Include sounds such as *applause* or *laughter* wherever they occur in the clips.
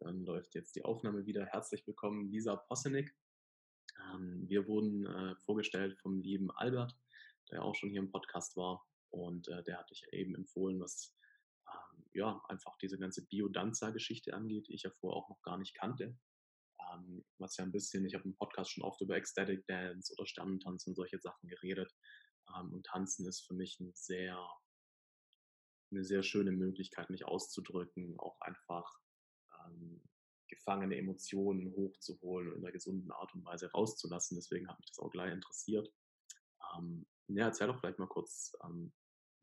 Dann läuft jetzt die Aufnahme wieder. Herzlich willkommen, Lisa Possenig. Ähm, wir wurden äh, vorgestellt vom lieben Albert, der auch schon hier im Podcast war. Und äh, der hat dich eben empfohlen, was ähm, ja einfach diese ganze Biodanza-Geschichte angeht, die ich ja vorher auch noch gar nicht kannte. Ähm, was ja ein bisschen, ich habe im Podcast schon oft über Ecstatic Dance oder Sternentanz und solche Sachen geredet. Ähm, und Tanzen ist für mich ein sehr, eine sehr schöne Möglichkeit, mich auszudrücken, auch einfach ähm, gefangene Emotionen hochzuholen und in einer gesunden Art und Weise rauszulassen. Deswegen hat mich das auch gleich interessiert. Ähm, ja, erzähl doch vielleicht mal kurz, ähm,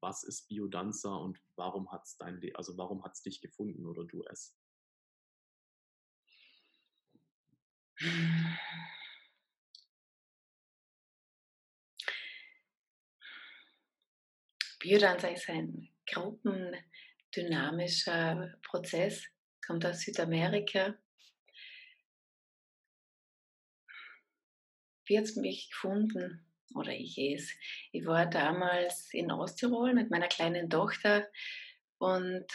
was ist Biodanza und warum hat es dein, also warum hat es dich gefunden oder du es? Biodanza ist ein gruppendynamischer Prozess, kommt aus Südamerika. Wie hat es mich gefunden? Oder ich es. Ich war damals in Osttirol mit meiner kleinen Tochter und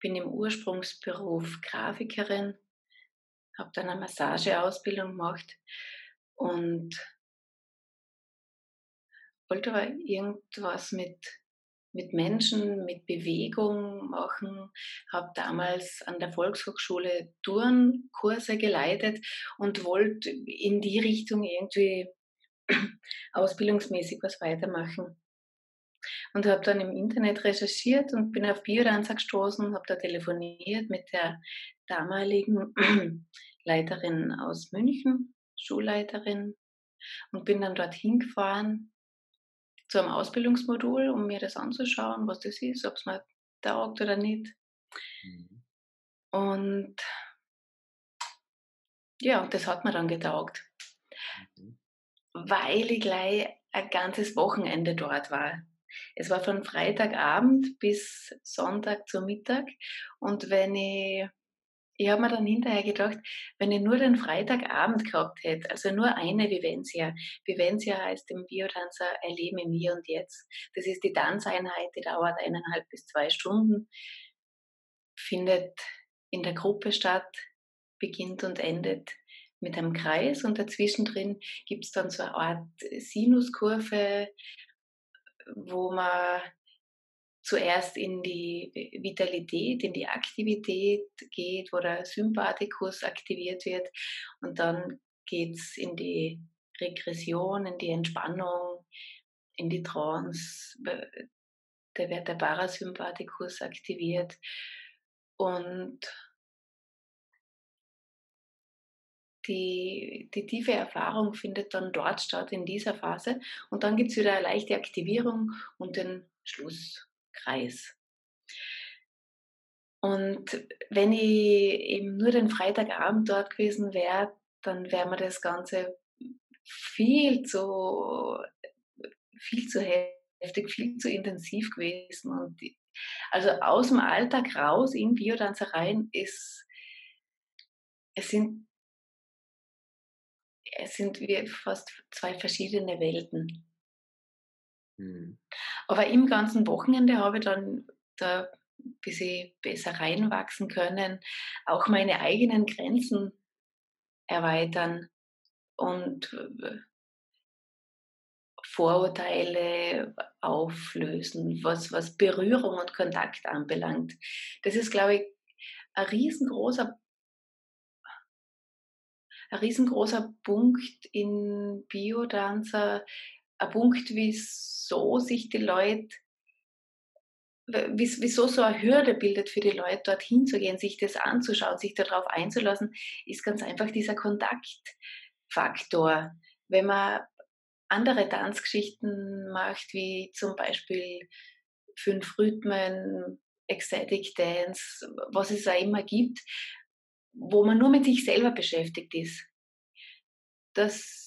bin im Ursprungsberuf Grafikerin, habe dann eine Massageausbildung gemacht und wollte aber irgendwas mit mit Menschen, mit Bewegung machen, habe damals an der Volkshochschule Turnkurse geleitet und wollte in die Richtung irgendwie *clears throat* ausbildungsmäßig was weitermachen. Und habe dann im Internet recherchiert und bin auf Biodanza gestoßen, habe da telefoniert mit der damaligen *clears throat* Leiterin aus München, Schulleiterin, und bin dann dorthin gefahren zu einem Ausbildungsmodul, um mir das anzuschauen, was das ist, ob es mir taugt oder nicht. Mhm. Und ja, das hat mir dann getaugt, mhm. weil ich gleich ein ganzes Wochenende dort war. Es war von Freitagabend bis Sonntag zu Mittag und wenn ich ich habe mir dann hinterher gedacht, wenn ich nur den Freitagabend gehabt hätte, also nur eine Vivencia. Vivencia heißt im Biotanzer Erleben im Hier und Jetzt. Das ist die Tanzeinheit, die dauert eineinhalb bis zwei Stunden, findet in der Gruppe statt, beginnt und endet mit einem Kreis und dazwischen drin gibt es dann so eine Art Sinuskurve, wo man zuerst in die Vitalität, in die Aktivität geht, wo der Sympathikus aktiviert wird und dann geht es in die Regression, in die Entspannung, in die Trance. Da wird der Parasympathikus aktiviert und die, die tiefe Erfahrung findet dann dort statt, in dieser Phase. Und dann gibt es wieder eine leichte Aktivierung und den Schluss. Kreis. Und wenn ich eben nur den Freitagabend dort gewesen wäre, dann wäre mir das Ganze viel zu, viel zu heftig, viel zu intensiv gewesen. Und also aus dem Alltag raus in Biodanzereien ist, es sind, es sind wie fast zwei verschiedene Welten. Mhm. Aber im ganzen Wochenende habe ich dann da ein bisschen besser reinwachsen können, auch meine eigenen Grenzen erweitern und äh, Vorurteile auflösen, was, was Berührung und Kontakt anbelangt. Das ist, glaube ich, ein riesengroßer, ein riesengroßer Punkt in Biodanzer, ein Punkt, wieso sich die Leute, wieso so eine Hürde bildet für die Leute, dorthin zu gehen, sich das anzuschauen, sich darauf einzulassen, ist ganz einfach dieser Kontaktfaktor. Wenn man andere Tanzgeschichten macht, wie zum Beispiel fünf Rhythmen, Ecstatic Dance, was es auch immer gibt, wo man nur mit sich selber beschäftigt ist. Das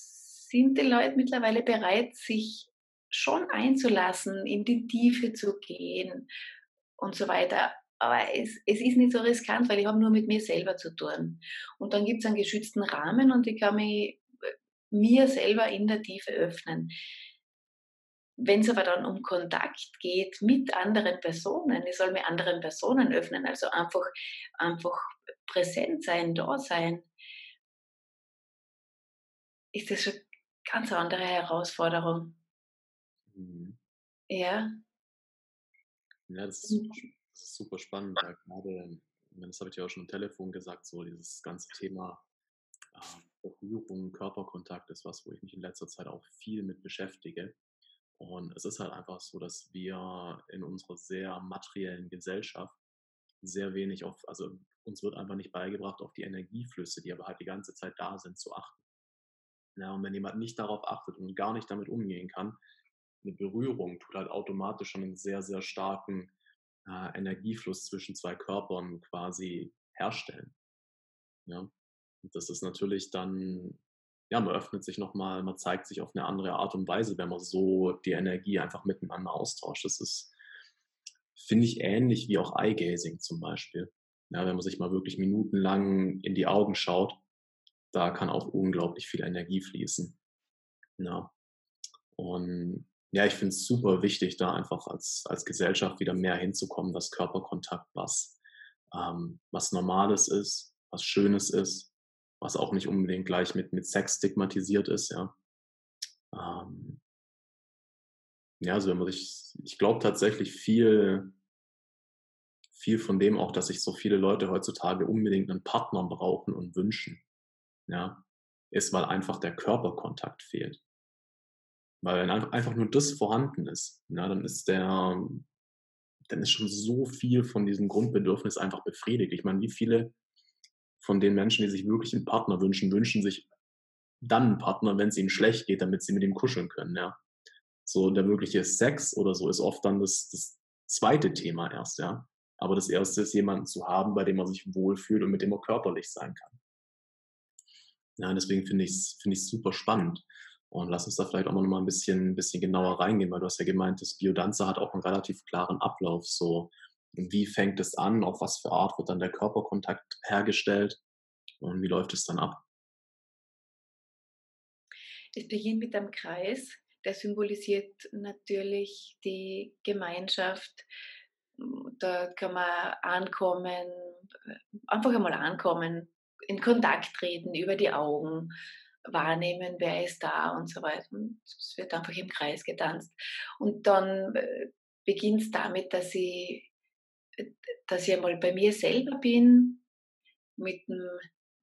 sind die Leute mittlerweile bereit, sich schon einzulassen, in die Tiefe zu gehen und so weiter. Aber es, es ist nicht so riskant, weil ich habe nur mit mir selber zu tun. Und dann gibt es einen geschützten Rahmen und ich kann mich äh, mir selber in der Tiefe öffnen. Wenn es aber dann um Kontakt geht mit anderen Personen, ich soll mir anderen Personen öffnen, also einfach, einfach präsent sein, da sein, ist das schon ganz andere Herausforderung. Mhm. Ja. Ja, das ist, super, spannend. Ja, gerade, das habe ich ja auch schon am Telefon gesagt, so dieses ganze Thema äh, Berührung, Körperkontakt ist was, wo ich mich in letzter Zeit auch viel mit beschäftige. Und es ist halt einfach so, dass wir in unserer sehr materiellen Gesellschaft sehr wenig auf, also uns wird einfach nicht beigebracht, auf die Energieflüsse, die aber halt die ganze Zeit da sind, zu achten. Ja, und wenn jemand nicht darauf achtet und gar nicht damit umgehen kann, eine Berührung tut halt automatisch schon einen sehr, sehr starken äh, Energiefluss zwischen zwei Körpern quasi herstellen. Ja. Und das ist natürlich dann ja, man öffnet sich nochmal, man zeigt sich auf eine andere Art und Weise, wenn man so die Energie einfach miteinander austauscht. Das ist, finde ich, ähnlich wie auch Eye-Gazing zum Beispiel. Ja, wenn man sich mal wirklich minutenlang in die Augen schaut, da kann auch unglaublich viel Energie fließen. Ja. Und ja, ich finde es super wichtig, da einfach als, als Gesellschaft wieder mehr hinzukommen, dass Körperkontakt was, ähm, was Normales ist, was Schönes ist, was auch nicht unbedingt gleich mit, mit Sex stigmatisiert ist, ja. Ähm, ja, also wenn man sich, ich glaube tatsächlich viel, viel von dem auch, dass sich so viele Leute heutzutage unbedingt einen Partner brauchen und wünschen, ja, ist, weil einfach der Körperkontakt fehlt. Weil wenn einfach nur das vorhanden ist, ja, dann ist der, dann ist schon so viel von diesem Grundbedürfnis einfach befriedigt. Ich meine, wie viele von den Menschen, die sich wirklich einen Partner wünschen, wünschen sich dann einen Partner, wenn es ihnen schlecht geht, damit sie mit ihm kuscheln können, ja. So der wirkliche Sex oder so ist oft dann das, das zweite Thema erst, ja. Aber das erste ist, jemanden zu haben, bei dem man sich wohlfühlt und mit dem man körperlich sein kann. Ja, deswegen finde ich es find super spannend. Und lass uns da vielleicht auch mal ein bisschen, ein bisschen genauer reingehen, weil du hast ja gemeint, das Biodanza hat auch einen relativ klaren Ablauf. So, wie fängt es an? Auf was für Art wird dann der Körperkontakt hergestellt? Und wie läuft es dann ab? Es beginnt mit einem Kreis, der symbolisiert natürlich die Gemeinschaft. Da kann man ankommen, einfach einmal ankommen, in Kontakt treten über die Augen, wahrnehmen, wer ist da und so weiter. Und es wird einfach im Kreis getanzt. Und dann äh, beginnt es damit, dass ich dass ich einmal bei mir selber bin, mit dem,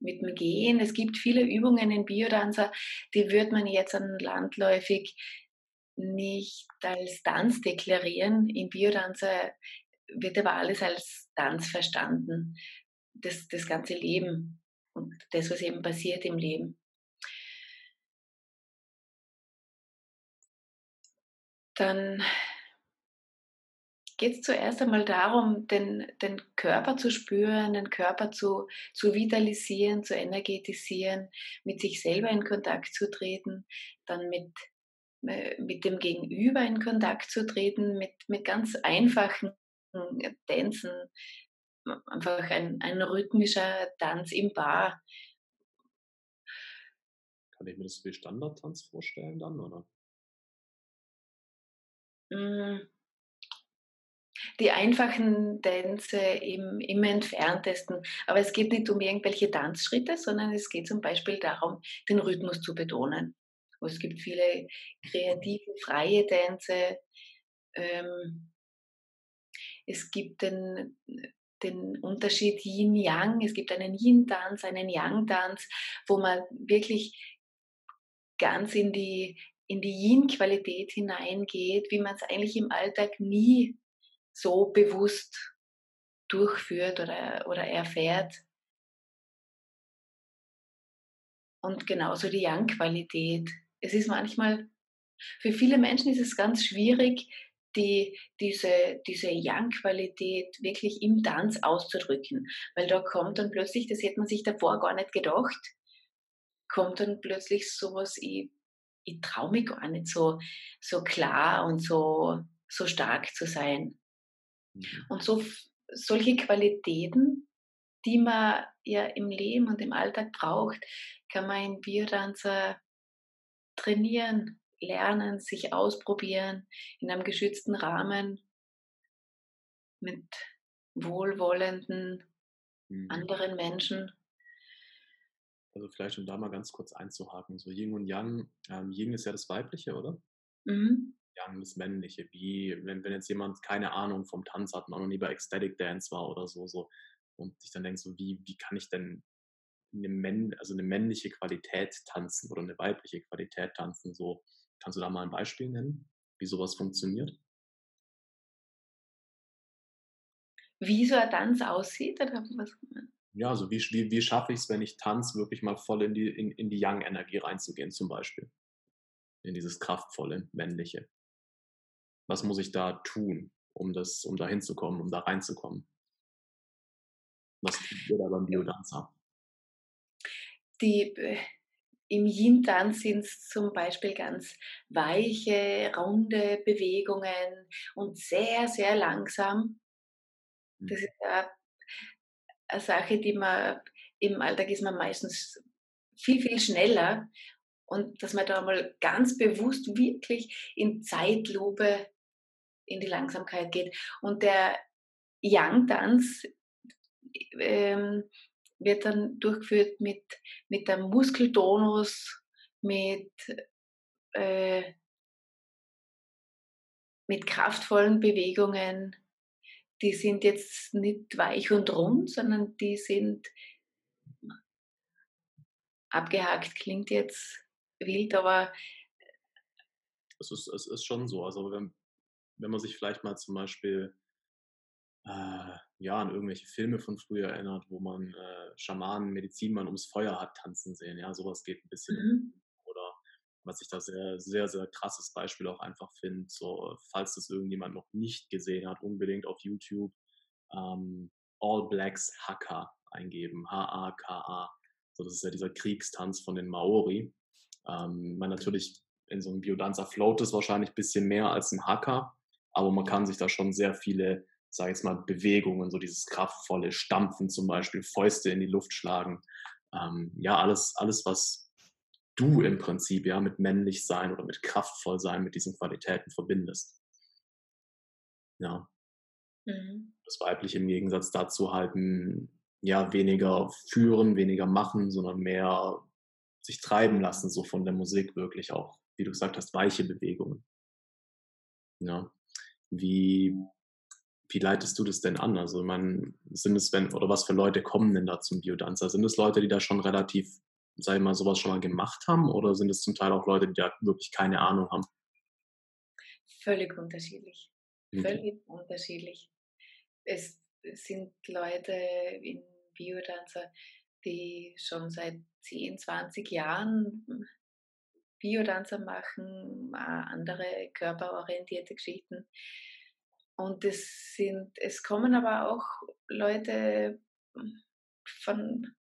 mit dem Gehen. Es gibt viele Übungen in Biodanzer, die würde man jetzt an landläufig nicht als Tanz deklarieren. In Biodanzer wird aber alles als Tanz verstanden. Das, das ganze Leben und das, was eben passiert im Leben. Dann geht es zuerst einmal darum, den, den Körper zu spüren, den Körper zu, zu vitalisieren, zu energetisieren, mit sich selber in Kontakt zu treten, dann mit, äh, mit dem Gegenüber in Kontakt zu treten, mit, mit ganz einfachen Tänzen, einfach ein, ein rhythmischer Tanz im Bar. Kann ich mir das wie Standardtanz vorstellen dann, oder? Mm die einfachen Tänze im, im entferntesten. Aber es geht nicht um irgendwelche Tanzschritte, sondern es geht zum Beispiel darum, den Rhythmus zu betonen. Es gibt viele kreative, freie Tänze. Ähm, es gibt den, den Unterschied Yin-Yang. Es gibt einen Yin-Tanz, einen Yang-Tanz, wo man wirklich ganz in die, in die Yin-Qualität hineingeht, wie man es eigentlich im Alltag nie so bewusst durchführt oder, oder erfährt. Und genauso die Yang-Qualität. Es ist manchmal, für viele Menschen ist es ganz schwierig, die, diese, diese Yang-Qualität wirklich im Tanz auszudrücken. Weil da kommt dann plötzlich, das hätte man sich davor gar nicht gedacht, kommt dann plötzlich sowas, ich, ich traue mich gar nicht so, so klar und so, so stark zu sein. Mhm. Und so solche Qualitäten, die man ja im Leben und im Alltag braucht, kann man in Biodanzer trainieren, lernen, sich ausprobieren in einem geschützten Rahmen mit wohlwollenden mhm. anderen Menschen. Also vielleicht, um da mal ganz kurz einzuhaken, so Yin und Yang. Ähm, Yin ist ja das Weibliche, oder? Mhm. Yang das Männliche. Wie, wenn, wenn jetzt jemand keine Ahnung vom Tanz hat noch nie bei Ecstatic Dance war oder so, so und sich dann denkt, so wie, wie kann ich denn eine, also eine männliche Qualität tanzen oder eine weibliche Qualität tanzen? So, kannst du da mal ein Beispiel nennen, wie sowas funktioniert? Wie so ein Tanz aussieht? Oder was? ja, also wie, wie, wie schaffe ich es, wenn ich tanze, wirklich mal voll in die, in, in die Young-Energie reinzugehen, zum Beispiel. In dieses kraftvolle, männliche. Was muss ich da tun, um das, um da hinzukommen, um da reinzukommen? Was tut ihr da beim Biodanzer? Die, äh, Im Yin-Tanz sind es zum Beispiel ganz weiche, runde Bewegungen und sehr, sehr langsam. Das mhm. ist eine eine Sache, die man im Alltag ist man meistens viel, viel schneller und dass man da mal ganz bewusst wirklich in Zeitlupe in die Langsamkeit geht. Und der Yang-Tanz ähm, wird dann durchgeführt mit, mit einem Muskeltonus, mit, äh, mit kraftvollen Bewegungen, die sind jetzt nicht weich und rund, sondern die sind abgehakt. Klingt jetzt wild, aber. Es ist, es ist schon so. Also, wenn, wenn man sich vielleicht mal zum Beispiel äh, ja, an irgendwelche Filme von früher erinnert, wo man äh, Schamanen, Medizinmann ums Feuer hat tanzen sehen. Ja, sowas geht ein bisschen. Mhm was ich da sehr, sehr, sehr krasses Beispiel auch einfach finde. So, falls das irgendjemand noch nicht gesehen hat, unbedingt auf YouTube ähm, All Blacks Haka eingeben. H-A-K-A. So, das ist ja dieser Kriegstanz von den Maori. Ähm, man natürlich in so einem Biodanza float es wahrscheinlich ein bisschen mehr als ein Haka, aber man kann sich da schon sehr viele, sage ich jetzt mal, Bewegungen, so dieses kraftvolle Stampfen zum Beispiel, Fäuste in die Luft schlagen. Ähm, ja, alles, alles, was du im Prinzip ja mit männlich sein oder mit kraftvoll sein, mit diesen Qualitäten verbindest. Ja. Mhm. Das Weibliche im Gegensatz dazu halten, ja, weniger führen, weniger machen, sondern mehr sich treiben lassen, so von der Musik wirklich auch, wie du gesagt hast, weiche Bewegungen. Ja. Wie, wie leitest du das denn an? Also, man, sind es, wenn, oder was für Leute kommen denn da zum Biodanzer? Sind es Leute, die da schon relativ sag ich mal, sowas schon mal gemacht haben oder sind es zum Teil auch Leute, die da wirklich keine Ahnung haben? Völlig unterschiedlich. Okay. Völlig unterschiedlich. Es sind Leute in Biodanzer, die schon seit 10, 20 Jahren Biodanzer machen, andere körperorientierte Geschichten. Und es sind, es kommen aber auch Leute von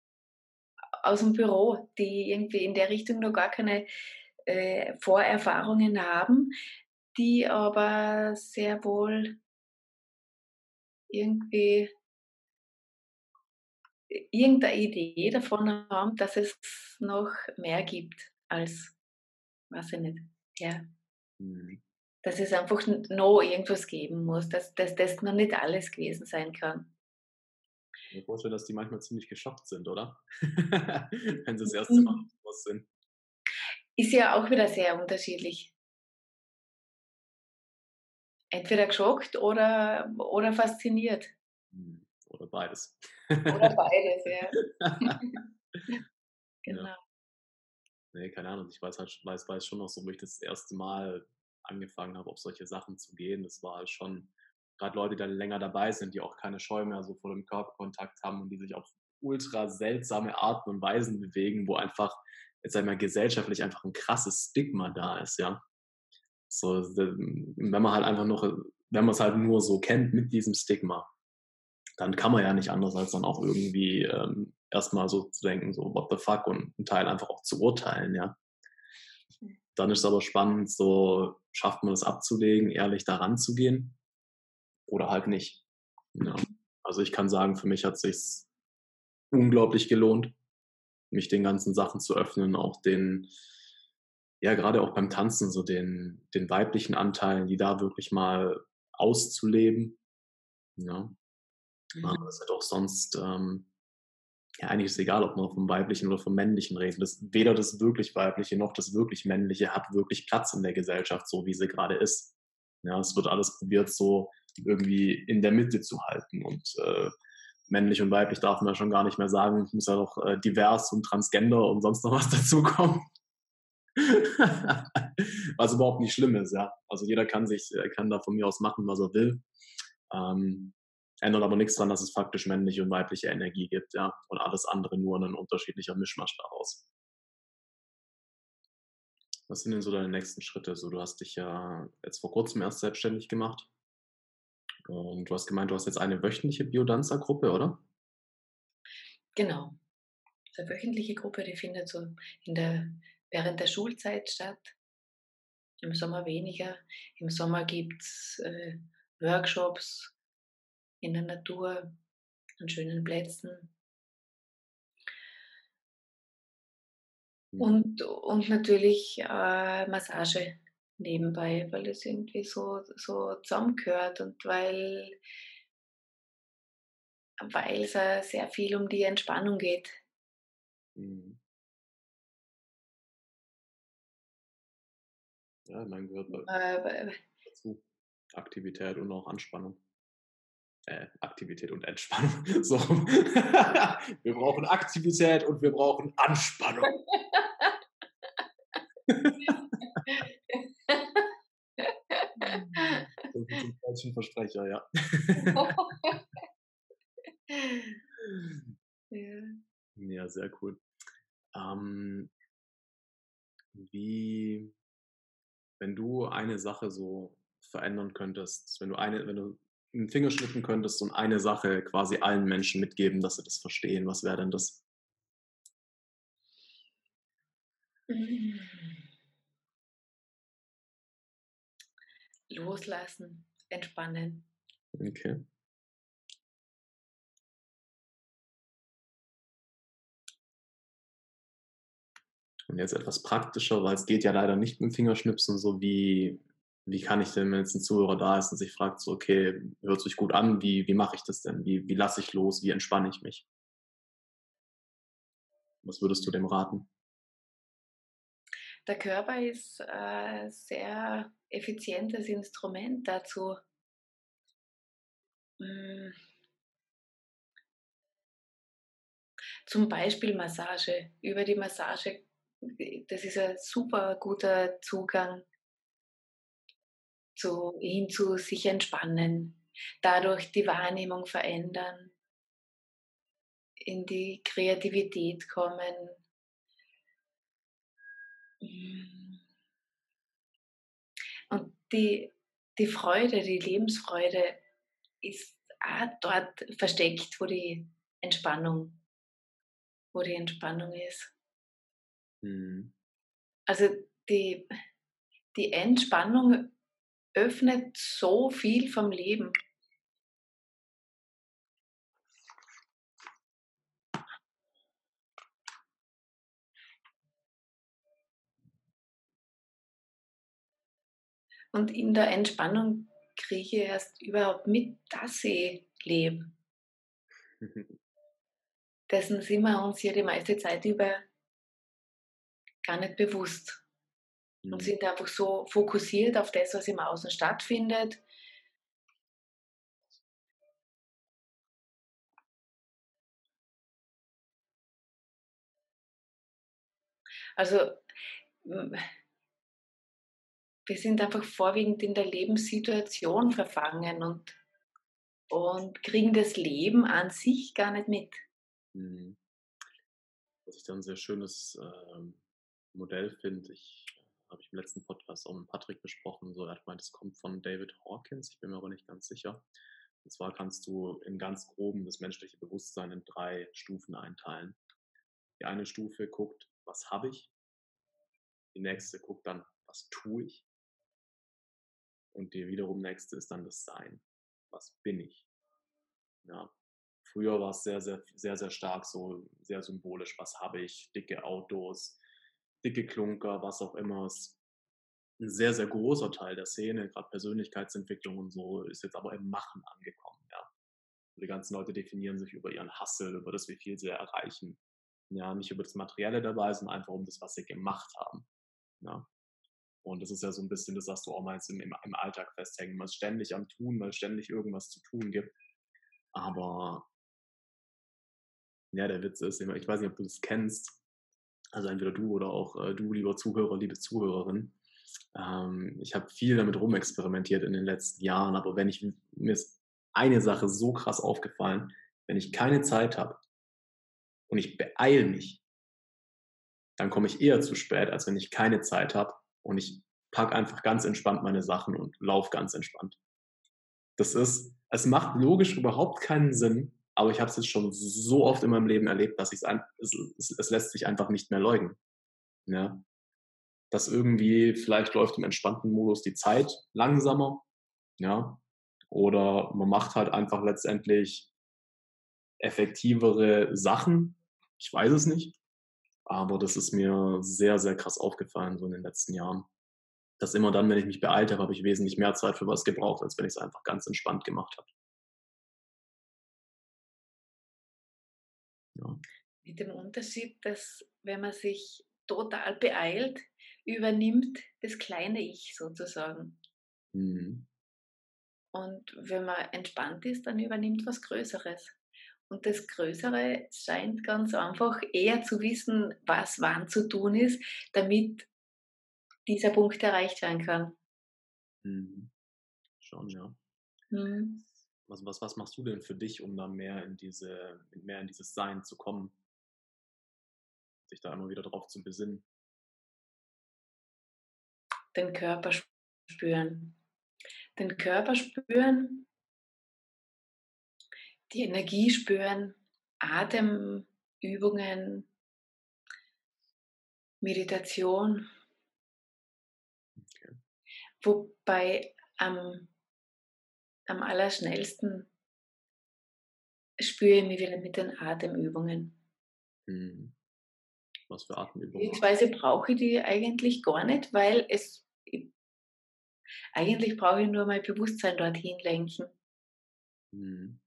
aus dem Büro, die irgendwie in der Richtung noch gar keine äh, Vorerfahrungen haben, die aber sehr wohl irgendwie irgendeine Idee davon haben, dass es noch mehr gibt als, weiß ich nicht, ja. Mhm. Dass es einfach noch irgendwas geben muss, dass, dass das noch nicht alles gewesen sein kann mir vorstellen, dass die manchmal ziemlich geschockt sind, oder? *laughs* Wenn sie das erste Mal mhm. was sind. Ist ja auch wieder sehr unterschiedlich. Entweder geschockt oder, oder fasziniert. Hm, oder beides. Oder beides, *laughs* ja. genau. Ja. Nee, keine Ahnung. Ich weiß, halt, weiß, weiß schon noch so, wo ich das erste Mal angefangen habe, auf solche Sachen zu gehen. Das war halt schon gerade Leute, die dann länger dabei sind, die auch keine Scheu mehr so vor dem Körperkontakt haben und die sich auf ultra seltsame Arten und Weisen bewegen, wo einfach, jetzt einmal gesellschaftlich einfach ein krasses Stigma da ist, ja. So, wenn man halt einfach noch, wenn man es halt nur so kennt mit diesem Stigma, dann kann man ja nicht anders als dann auch irgendwie ähm, erstmal so zu denken, so what the fuck und einen Teil einfach auch zu urteilen, ja. Dann ist es aber spannend, so schafft man es abzulegen, ehrlich daran zu gehen oder halt nicht. Ja. Also ich kann sagen, für mich hat es sich unglaublich gelohnt, mich den ganzen Sachen zu öffnen, auch den, ja, gerade auch beim Tanzen, so den, den weiblichen Anteilen, die da wirklich mal auszuleben. Ja. Mhm. Das ist halt auch sonst, ähm, ja, eigentlich ist es egal, ob man vom Weiblichen oder vom Männlichen redet. Das, weder das wirklich Weibliche noch das wirklich Männliche hat wirklich Platz in der Gesellschaft, so wie sie gerade ist. Ja, es wird alles probiert, so irgendwie in der Mitte zu halten. Und äh, männlich und weiblich darf man ja schon gar nicht mehr sagen. Es muss ja doch äh, divers und transgender und sonst noch was *laughs* dazukommen. was überhaupt nicht schlimm ist, ja. Also jeder kann sich, kann da von mir aus machen, was er will. Ähm, ändert aber nichts daran, dass es faktisch männliche und weibliche Energie gibt, ja. Und alles andere nur ein unterschiedlicher Mischmasch daraus. Was sind denn so deine nächsten Schritte? So, du hast dich ja jetzt vor kurzem erst selbstständig gemacht. Und du hast gemeint, du hast jetzt eine wöchentliche Biodanza-Gruppe, oder? Genau. Die wöchentliche Gruppe, die findet so in der, während der Schulzeit statt. Im Sommer weniger. Im Sommer gibt es äh, Workshops in der Natur, an schönen Plätzen. Mhm. Und, und natürlich äh, Massage nebenbei, weil es irgendwie so, so zusammengehört und weil, weil es äh, sehr viel um die Entspannung geht. Mhm. Ja, mein gehört äh, dazu. Aktivität und auch Anspannung. Äh, Aktivität und Entspannung. *laughs* So. wir brauchen Aktivität und wir brauchen Anspannung. zum falschen Versprecher, ja. ja. *laughs* Ja, sehr cool. Ähm, wie, wenn du eine Sache so verändern könntest, wenn du eine, wenn du einen Finger schnippen könntest und eine Sache quasi allen Menschen mitgeben, dass sie das verstehen, was wäre denn das? Mhm. Loslassen, entspannen. Okay. Und jetzt etwas praktischer, weil es geht ja leider nicht mit dem Fingerschnipsen, so wie, wie kann ich denn, wenn jetzt ein Zuhörer da ist und sich fragt, so, okay, hört sich gut an, wie, wie mache ich das denn? Wie, wie lasse ich los? Wie entspanne ich mich? Was würdest du dem raten? Der Körper ist ein äh, sehr effizientes Instrument dazu. Hm. Zum Beispiel Massage. Über die Massage, das ist ein super guter Zugang zu, hin zu sich entspannen, dadurch die Wahrnehmung verändern, in die Kreativität kommen, und die, die Freude, die Lebensfreude ist auch dort versteckt, wo die Entspannung, wo die Entspannung ist. Mhm. Also die, die Entspannung öffnet so viel vom Leben. Und in der Entspannung kriege ich erst überhaupt mit, dass ich lebe. *laughs* Dessen sind wir uns hier die meiste Zeit über gar nicht bewusst. Und mhm. sind einfach so fokussiert auf das, was im Außen stattfindet. Also wir sind einfach vorwiegend in der Lebenssituation verfangen und, und kriegen das Leben an sich gar nicht mit. Mhm. Was ich dann ein sehr schönes äh, Modell finde, ich habe ich im letzten Podcast auch mit Patrick besprochen, so er hat gemeint, es kommt von David Hawkins, ich bin mir aber nicht ganz sicher. Und zwar kannst du im ganz groben das menschliche Bewusstsein in drei Stufen einteilen. Die eine Stufe guckt, was habe ich? Die nächste guckt dann, was tue ich? Und die wiederum nächste ist dann das Sein. Was bin ich? Ja. Früher war es sehr, sehr, sehr, sehr stark so, sehr symbolisch. Was habe ich? Dicke Autos, dicke Klunker, was auch immer. Es ein sehr, sehr großer Teil der Szene, gerade Persönlichkeitsentwicklung und so, ist jetzt aber im Machen angekommen. Ja. Die ganzen Leute definieren sich über ihren Hustle, über das, wie viel sie erreichen. Ja, nicht über das Materielle dabei, sondern einfach um das, was sie gemacht haben. Ja. Und das ist ja so ein bisschen das, was du auch meinst, im, im Alltag festhängen. Man ist ständig am Tun, weil es ständig irgendwas zu tun gibt. Aber ja, der Witz ist, ich weiß nicht, ob du das kennst, also entweder du oder auch äh, du, lieber Zuhörer, liebe Zuhörerin. Ähm, ich habe viel damit rumexperimentiert in den letzten Jahren, aber wenn ich, mir ist eine Sache so krass aufgefallen, wenn ich keine Zeit habe und ich beeile mich, dann komme ich eher zu spät, als wenn ich keine Zeit habe und ich packe einfach ganz entspannt meine Sachen und laufe ganz entspannt. Das ist, es macht logisch überhaupt keinen Sinn, aber ich habe es jetzt schon so oft in meinem Leben erlebt, dass ich es, es, es lässt sich einfach nicht mehr leugnen. Ja? Dass irgendwie vielleicht läuft im entspannten Modus die Zeit langsamer, ja, oder man macht halt einfach letztendlich effektivere Sachen. Ich weiß es nicht, aber das ist mir sehr, sehr krass aufgefallen so in den letzten Jahren. Dass immer dann, wenn ich mich beeilt habe, habe ich wesentlich mehr Zeit für was gebraucht, als wenn ich es einfach ganz entspannt gemacht habe. Ja. Mit dem Unterschied, dass wenn man sich total beeilt, übernimmt das kleine Ich sozusagen. Mhm. Und wenn man entspannt ist, dann übernimmt was Größeres. Und das Größere scheint ganz einfach eher zu wissen, was wann zu tun ist, damit dieser Punkt erreicht werden kann. Mhm. Schon, ja. Mhm. Was, was, was machst du denn für dich, um da mehr in diese, mehr in dieses Sein zu kommen? Sich da immer wieder drauf zu besinnen. Den Körper spüren. Den Körper spüren, die Energie spüren, Atemübungen, Meditation. Okay. Wobei am am allerschnellsten spüre ich mich wieder mit den Atemübungen. Mhm. Was für Atemübungen? Beziehungsweise brauche ich die eigentlich gar nicht, weil es eigentlich brauche ich nur mein Bewusstsein dorthin lenken. Mhm.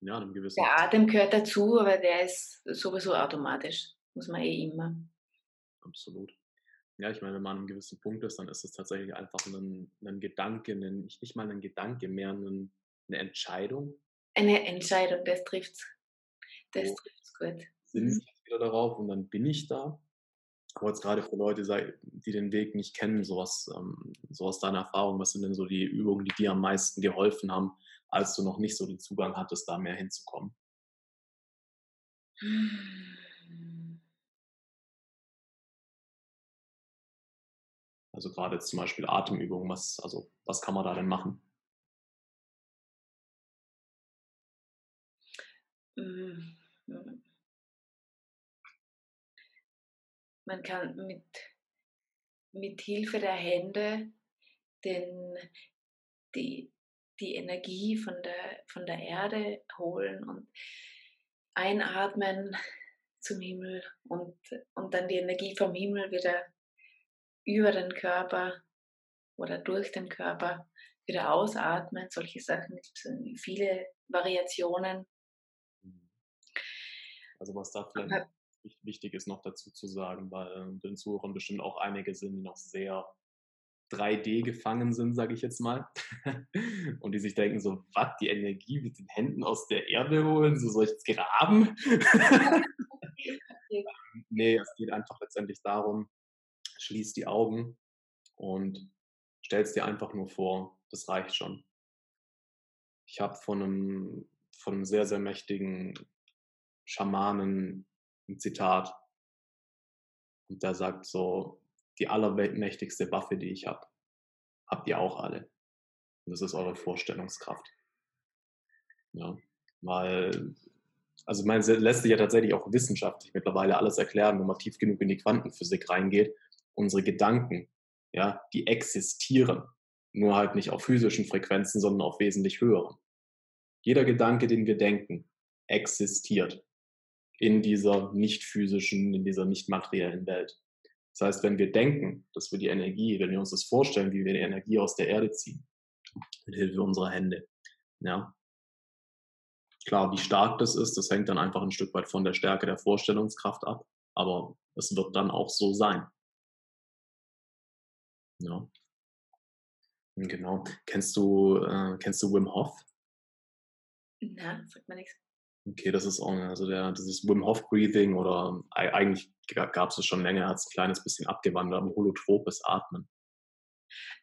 Ja, einem gewissen. Der Atem gehört dazu, aber der ist sowieso automatisch. Muss man eh immer. Absolut. Ja, ich meine, wenn man an einem gewissen Punkt ist, dann ist es tatsächlich einfach ein, ein Gedanke, ein, nicht mal ein Gedanke, mehr ein, eine Entscheidung. Eine Entscheidung, das trifft Das so, trifft's gut. Sind mhm. ich wieder darauf und dann bin ich da. Aber jetzt gerade für Leute, die den Weg nicht kennen, sowas, ähm, so aus deiner Erfahrung, was sind denn so die Übungen, die dir am meisten geholfen haben, als du noch nicht so den Zugang hattest, da mehr hinzukommen? Hm. Also gerade jetzt zum Beispiel Atemübungen, was, also was kann man da denn machen? Mm, man kann mit, mit Hilfe der Hände den, die, die Energie von der, von der Erde holen und einatmen zum Himmel und, und dann die Energie vom Himmel wieder über den Körper oder durch den Körper wieder ausatmen. Solche Sachen, gibt viele Variationen. Mhm. Also was da vielleicht Aber, wichtig ist noch dazu zu sagen, weil ähm, den Zuhörern bestimmt auch einige sind, die noch sehr 3D gefangen sind, sage ich jetzt mal. *laughs* Und die sich denken so, was, die Energie mit den Händen aus der Erde holen, so soll ich jetzt graben? *laughs* *laughs* nee, es geht einfach letztendlich darum, schließ die Augen und stellst dir einfach nur vor, das reicht schon. Ich habe von einem, von einem sehr, sehr mächtigen Schamanen ein Zitat. Und der sagt so, die allermächtigste Waffe, die ich habe, habt ihr auch alle. Und das ist eure Vorstellungskraft. Ja, weil, also man lässt sich ja tatsächlich auch wissenschaftlich mittlerweile alles erklären, wenn man tief genug in die Quantenphysik reingeht unsere Gedanken, ja, die existieren. Nur halt nicht auf physischen Frequenzen, sondern auf wesentlich höheren. Jeder Gedanke, den wir denken, existiert in dieser nicht physischen, in dieser nicht materiellen Welt. Das heißt, wenn wir denken, dass wir die Energie, wenn wir uns das vorstellen, wie wir die Energie aus der Erde ziehen, mit Hilfe unserer Hände, ja, Klar, wie stark das ist, das hängt dann einfach ein Stück weit von der Stärke der Vorstellungskraft ab, aber es wird dann auch so sein. Ja. Genau. Kennst du, äh, kennst du Wim Hof? Na, sagt mir nichts. Okay, das ist auch, also der, dieses Wim Hof Breathing oder eigentlich gab es es schon länger, hat es ein kleines bisschen abgewandert, aber holotropes Atmen.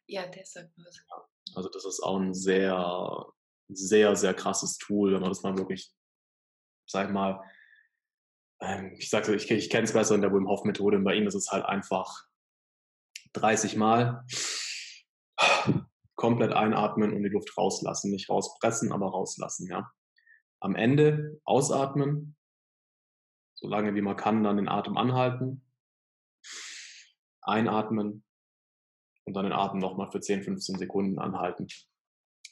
Ja, der sagt mir was. Also das ist auch ein sehr, sehr, sehr krasses Tool, wenn man das mal wirklich, sag ich mal, ähm, ich sage, ich, ich kenne es besser in der Wim Hof Methode und bei ihm ist es halt einfach 30 Mal komplett einatmen und die Luft rauslassen. Nicht rauspressen, aber rauslassen, ja. Am Ende ausatmen, so lange wie man kann, dann den Atem anhalten, einatmen und dann den Atem nochmal für 10, 15 Sekunden anhalten.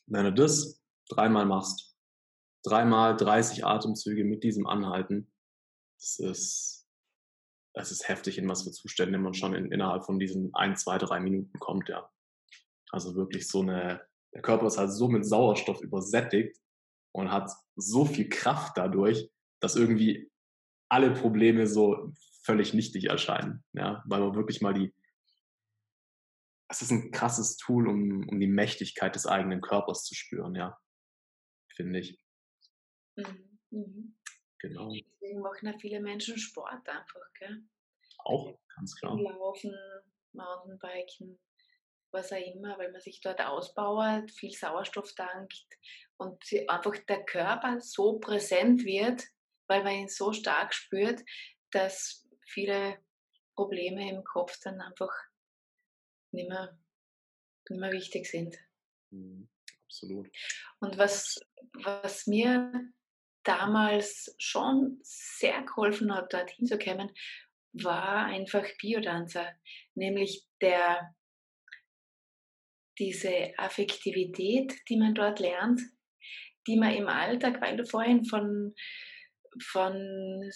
Wenn du das dreimal machst, dreimal 30 Atemzüge mit diesem Anhalten, das ist, das ist heftig, in was für Zustände man schon in, innerhalb von diesen ein, zwei, drei Minuten kommt, ja. Also wirklich so eine, der Körper ist halt so mit Sauerstoff übersättigt und hat so viel Kraft dadurch, dass irgendwie alle Probleme so völlig nichtig erscheinen, ja, weil man wirklich mal die, es ist ein krasses Tool, um, um die Mächtigkeit des eigenen Körpers zu spüren, ja, finde ich. Mhm. Mhm. Genau. Deswegen machen ja viele Menschen Sport einfach, gell? Auch, ganz klar. Laufen, Mountainbiken, was auch immer, weil man sich dort ausbaut, viel Sauerstoff dankt und einfach der Körper so präsent wird, weil man ihn so stark spürt, dass viele Probleme im Kopf dann einfach nicht mehr, nicht mehr wichtig sind. Mhm, absolut. Und was, was mir damals schon sehr geholfen hat, dorthin zu kommen, war einfach Biodanzer, nämlich der diese Affektivität, die man dort lernt, die man im Alltag, weil du vorhin von, von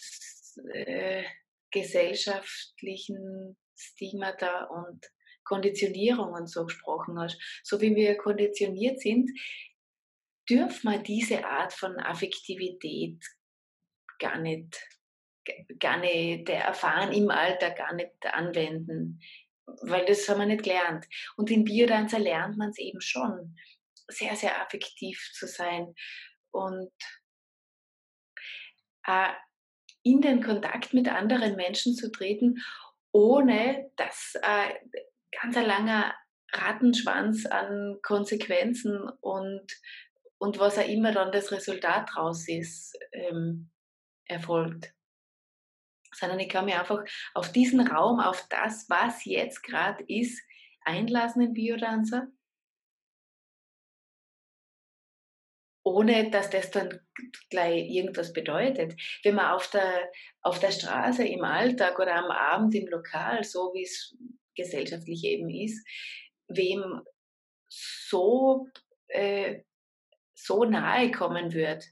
äh, gesellschaftlichen Stigmata und Konditionierungen so gesprochen hast, so wie wir konditioniert sind, dürfen wir diese Art von Affektivität gar nicht, gar nicht erfahren im Alltag, gar nicht anwenden weil das haben wir nicht gelernt. Und in Biodanzer lernt man es eben schon, sehr, sehr affektiv zu sein und äh, in den Kontakt mit anderen Menschen zu treten, ohne dass äh, ganz ein langer Rattenschwanz an Konsequenzen und, und was auch immer dann das Resultat daraus ist, ähm, erfolgt sondern ich kann mich einfach auf diesen Raum, auf das, was jetzt gerade ist, einlassen im Biodanzer. ohne dass das dann gleich irgendwas bedeutet. Wenn man auf der, auf der Straße im Alltag oder am Abend im Lokal, so wie es gesellschaftlich eben ist, wem so, äh, so nahe kommen wird,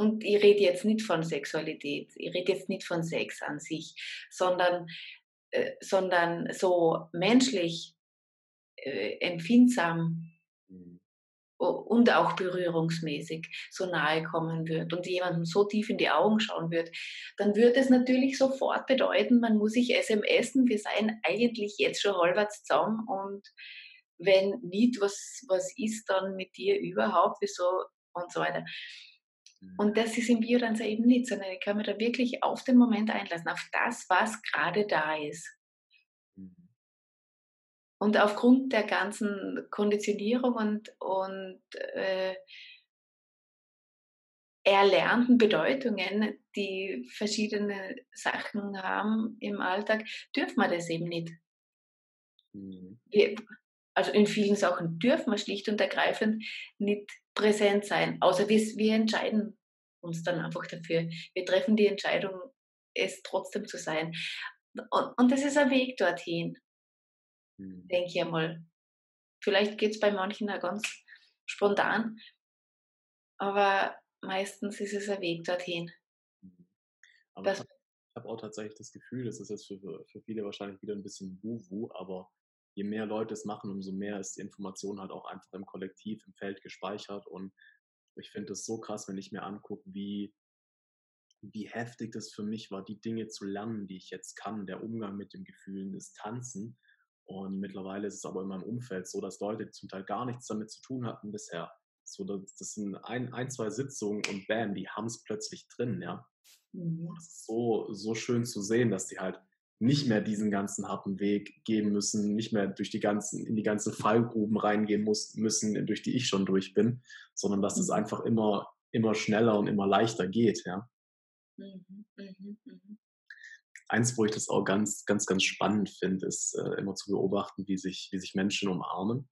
und ich rede jetzt nicht von Sexualität, ich rede jetzt nicht von Sex an sich, sondern, äh, sondern so menschlich äh, empfindsam mhm. und auch berührungsmäßig so nahe kommen wird und jemandem so tief in die Augen schauen wird, dann würde es natürlich sofort bedeuten, man muss sich SMSen, wir seien eigentlich jetzt schon halbwegs zusammen und wenn nicht, was, was ist dann mit dir überhaupt, wieso und so weiter. Und das ist im Biodanzer eben nicht, sondern ich kann mich da wirklich auf den Moment einlassen, auf das, was gerade da ist. Mhm. Und aufgrund der ganzen Konditionierung und, und äh, erlernten Bedeutungen, die verschiedene Sachen haben im Alltag, dürfen wir das eben nicht. Mhm. Wir, also in vielen Sachen dürfen wir schlicht und ergreifend nicht präsent sein, außer wir, wir entscheiden uns dann einfach dafür. Wir treffen die Entscheidung, es trotzdem zu sein. Und, und das ist ein Weg dorthin, mhm. denke ich einmal. Vielleicht geht es bei manchen auch ganz spontan, aber meistens ist es ein Weg dorthin. Mhm. Ich habe hab auch tatsächlich das Gefühl, das ist jetzt für, für viele wahrscheinlich wieder ein bisschen Wuhu, aber je mehr Leute es machen, umso mehr ist die Information halt auch einfach im Kollektiv, im Feld gespeichert und Ich finde das so krass, wenn ich mir angucke, wie, wie heftig das für mich war, die Dinge zu lernen, die ich jetzt kann, der Umgang mit den Gefühlen, das Tanzen. Und mittlerweile ist es aber in meinem Umfeld so, dass Leute zum Teil gar nichts damit zu tun hatten bisher. So, das, das sind ein, ein, zwei Sitzungen und bam, die haben es plötzlich drin, ja. Mhm. Das ist so, so schön zu sehen, dass die halt nicht mehr diesen ganzen harten Weg gehen müssen, nicht mehr durch die ganzen, in die ganzen Fallgruben reingehen muss, müssen, durch die ich schon durch bin, sondern dass es mhm. einfach immer, immer schneller und immer leichter geht, ja. Mhm, mh, mh. Eins, wo ich das auch ganz, ganz, ganz spannend finde, ist äh, immer zu beobachten, wie sich, wie sich Menschen umarmen.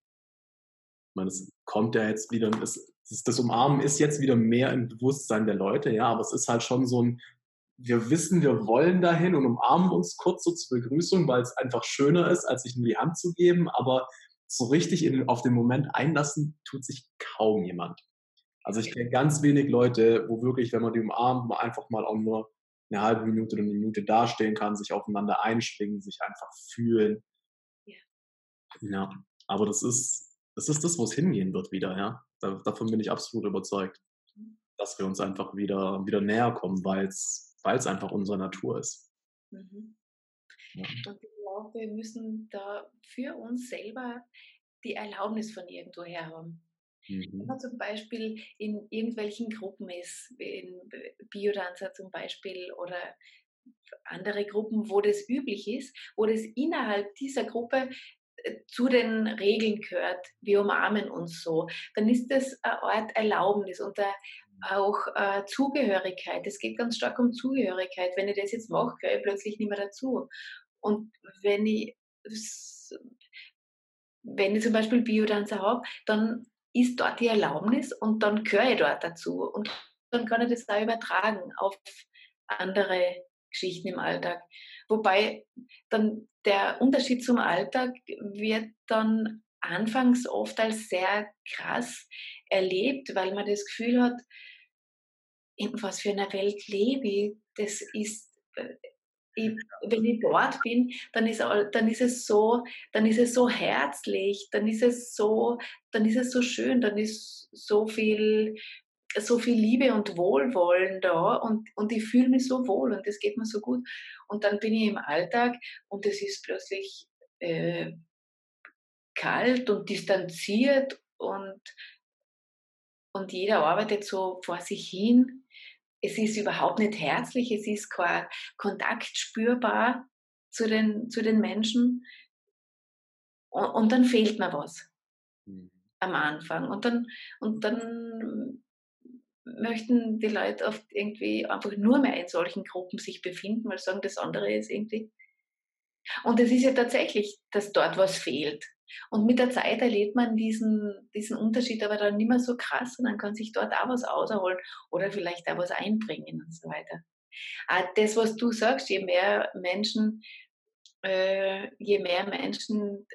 Ich meine, es kommt ja jetzt wieder, das, das Umarmen ist jetzt wieder mehr im Bewusstsein der Leute, ja, aber es ist halt schon so ein, wir wissen, wir wollen dahin und umarmen uns kurz so zur Begrüßung, weil es einfach schöner ist, als sich nur die Hand zu geben. Aber so richtig in, auf den Moment einlassen tut sich kaum jemand. Also ich kenne ganz wenig Leute, wo wirklich, wenn man die umarmt, man einfach mal auch nur eine halbe Minute oder eine Minute dastehen kann, sich aufeinander einschwingen, sich einfach fühlen. Ja. ja. Aber das ist, das ist das, wo es hingehen wird wieder, ja. Da, davon bin ich absolut überzeugt. Mhm. Dass wir uns einfach wieder, wieder näher kommen, weil es weil es einfach unsere Natur ist. Mhm. Ja. Und ich glaube, wir müssen da für uns selber die Erlaubnis von irgendwo her haben. Mhm. Wenn man zum Beispiel in irgendwelchen Gruppen ist, in Biodanzer zum Beispiel oder andere Gruppen, wo das üblich ist, wo das innerhalb dieser Gruppe äh, zu den Regeln gehört, wir umarmen uns so, dann ist das eine Art Erlaubnis und da auch äh, Zugehörigkeit. Es geht ganz stark um Zugehörigkeit. Wenn ich das jetzt mache, gehöre ich plötzlich nicht mehr dazu. Und wenn ich, wenn ich zum Beispiel Biodanzer habe, dann ist dort die Erlaubnis und dann gehöre ich dort dazu. Und dann kann ich das auch übertragen auf andere Geschichten im Alltag. Wobei dann der Unterschied zum Alltag wird dann anfangs oft als sehr krass erlebt, weil man das Gefühl hat, in was für einer Welt lebe ich. Das ist, äh, ich, wenn ich dort bin, dann ist, dann ist es so, dann ist es so herzlich, dann ist es so, dann ist es so schön, dann ist so viel, so viel Liebe und Wohlwollen da und, und ich fühle mich so wohl und es geht mir so gut. Und dann bin ich im Alltag und es ist plötzlich äh, kalt und distanziert und, und jeder arbeitet so vor sich hin. Es ist überhaupt nicht herzlich, es ist kein Kontakt spürbar zu den, zu den Menschen. Und, und dann fehlt mir was mhm. am Anfang. Und dann, und dann möchten die Leute oft irgendwie einfach nur mehr in solchen Gruppen sich befinden, weil sie sagen, das andere ist irgendwie. Und es ist ja tatsächlich, dass dort was fehlt. Und mit der Zeit erlebt man diesen, diesen Unterschied aber dann nicht mehr so krass und dann kann sich dort auch was ausholen oder vielleicht auch was einbringen und so weiter. Aber das, was du sagst, je mehr Menschen, äh, je mehr Menschen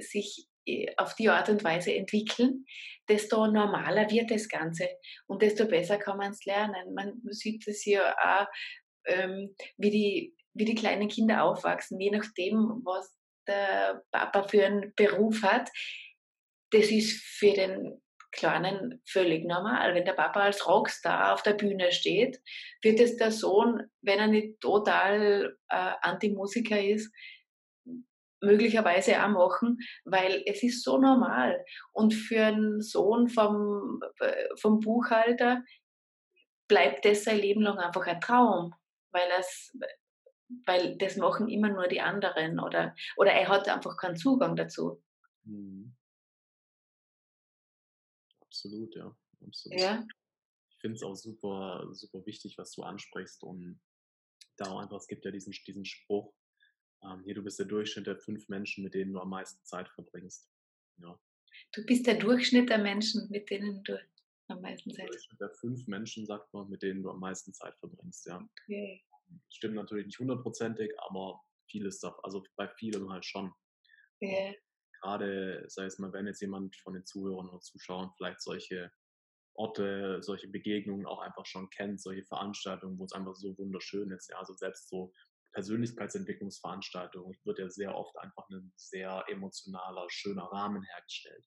sich äh, auf die Art und Weise entwickeln, desto normaler wird das Ganze und desto besser kann man es lernen. Man sieht es ja auch, ähm, wie, die, wie die kleinen Kinder aufwachsen, je nachdem, was der Papa für einen Beruf hat, das ist für den Kleinen völlig normal. Wenn der Papa als Rockstar auf der Bühne steht, wird es der Sohn, wenn er nicht total äh, Anti-Musiker ist, möglicherweise auch machen, weil es ist so normal. Und für einen Sohn vom, äh, vom Buchhalter bleibt das sein Leben lang einfach ein Traum, weil es weil das machen immer nur die anderen oder, oder er hat einfach keinen Zugang dazu. Mhm. Absolut, ja. Absolut. Ja. Ich finde es auch super, super wichtig, was du ansprichst und da auch einfach, es gibt ja diesen, diesen Spruch, ähm, hier, du bist der Durchschnitt der fünf Menschen, mit denen du am meisten Zeit verbringst. Ja. Du bist der Durchschnitt der Menschen, mit denen du am meisten Zeit verbringst. Der Durchschnitt der fünf Menschen, sagt man, mit denen du am meisten Zeit verbringst, ja. Okay stimmt natürlich nicht hundertprozentig, aber vieles davon, also bei vielen halt schon. Yeah. Gerade, sei es mal, wenn jetzt jemand von den Zuhörern oder Zuschauern vielleicht solche Orte, solche Begegnungen auch einfach schon kennt, solche Veranstaltungen, wo es einfach so wunderschön ist. Ja, also selbst so Persönlichkeitsentwicklungsveranstaltungen wird ja sehr oft einfach ein sehr emotionaler, schöner Rahmen hergestellt.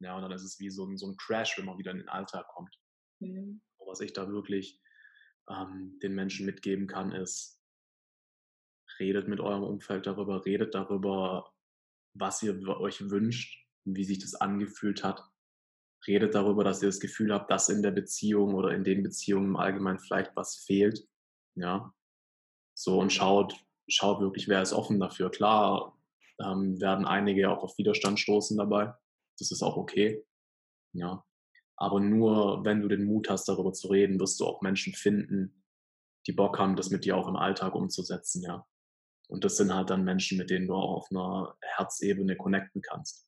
Ja, und dann ist es wie so ein, so ein Crash, wenn man wieder in den Alltag kommt. Mhm. Was ich da wirklich ähm, den Menschen mitgeben kann, ist, redet mit eurem Umfeld darüber, redet darüber, was ihr euch wünscht, wie sich das angefühlt hat. Redet darüber, dass ihr das Gefühl habt, dass in der Beziehung oder in den Beziehungen im Allgemeinen vielleicht was fehlt. Ja. So und schaut, schaut wirklich, wer ist offen dafür. Klar ähm, werden einige auch auf Widerstand stoßen dabei. Das ist auch okay. Ja. Aber nur wenn du den Mut hast, darüber zu reden, wirst du auch Menschen finden, die Bock haben, das mit dir auch im Alltag umzusetzen, ja. Und das sind halt dann Menschen, mit denen du auch auf einer Herzebene connecten kannst.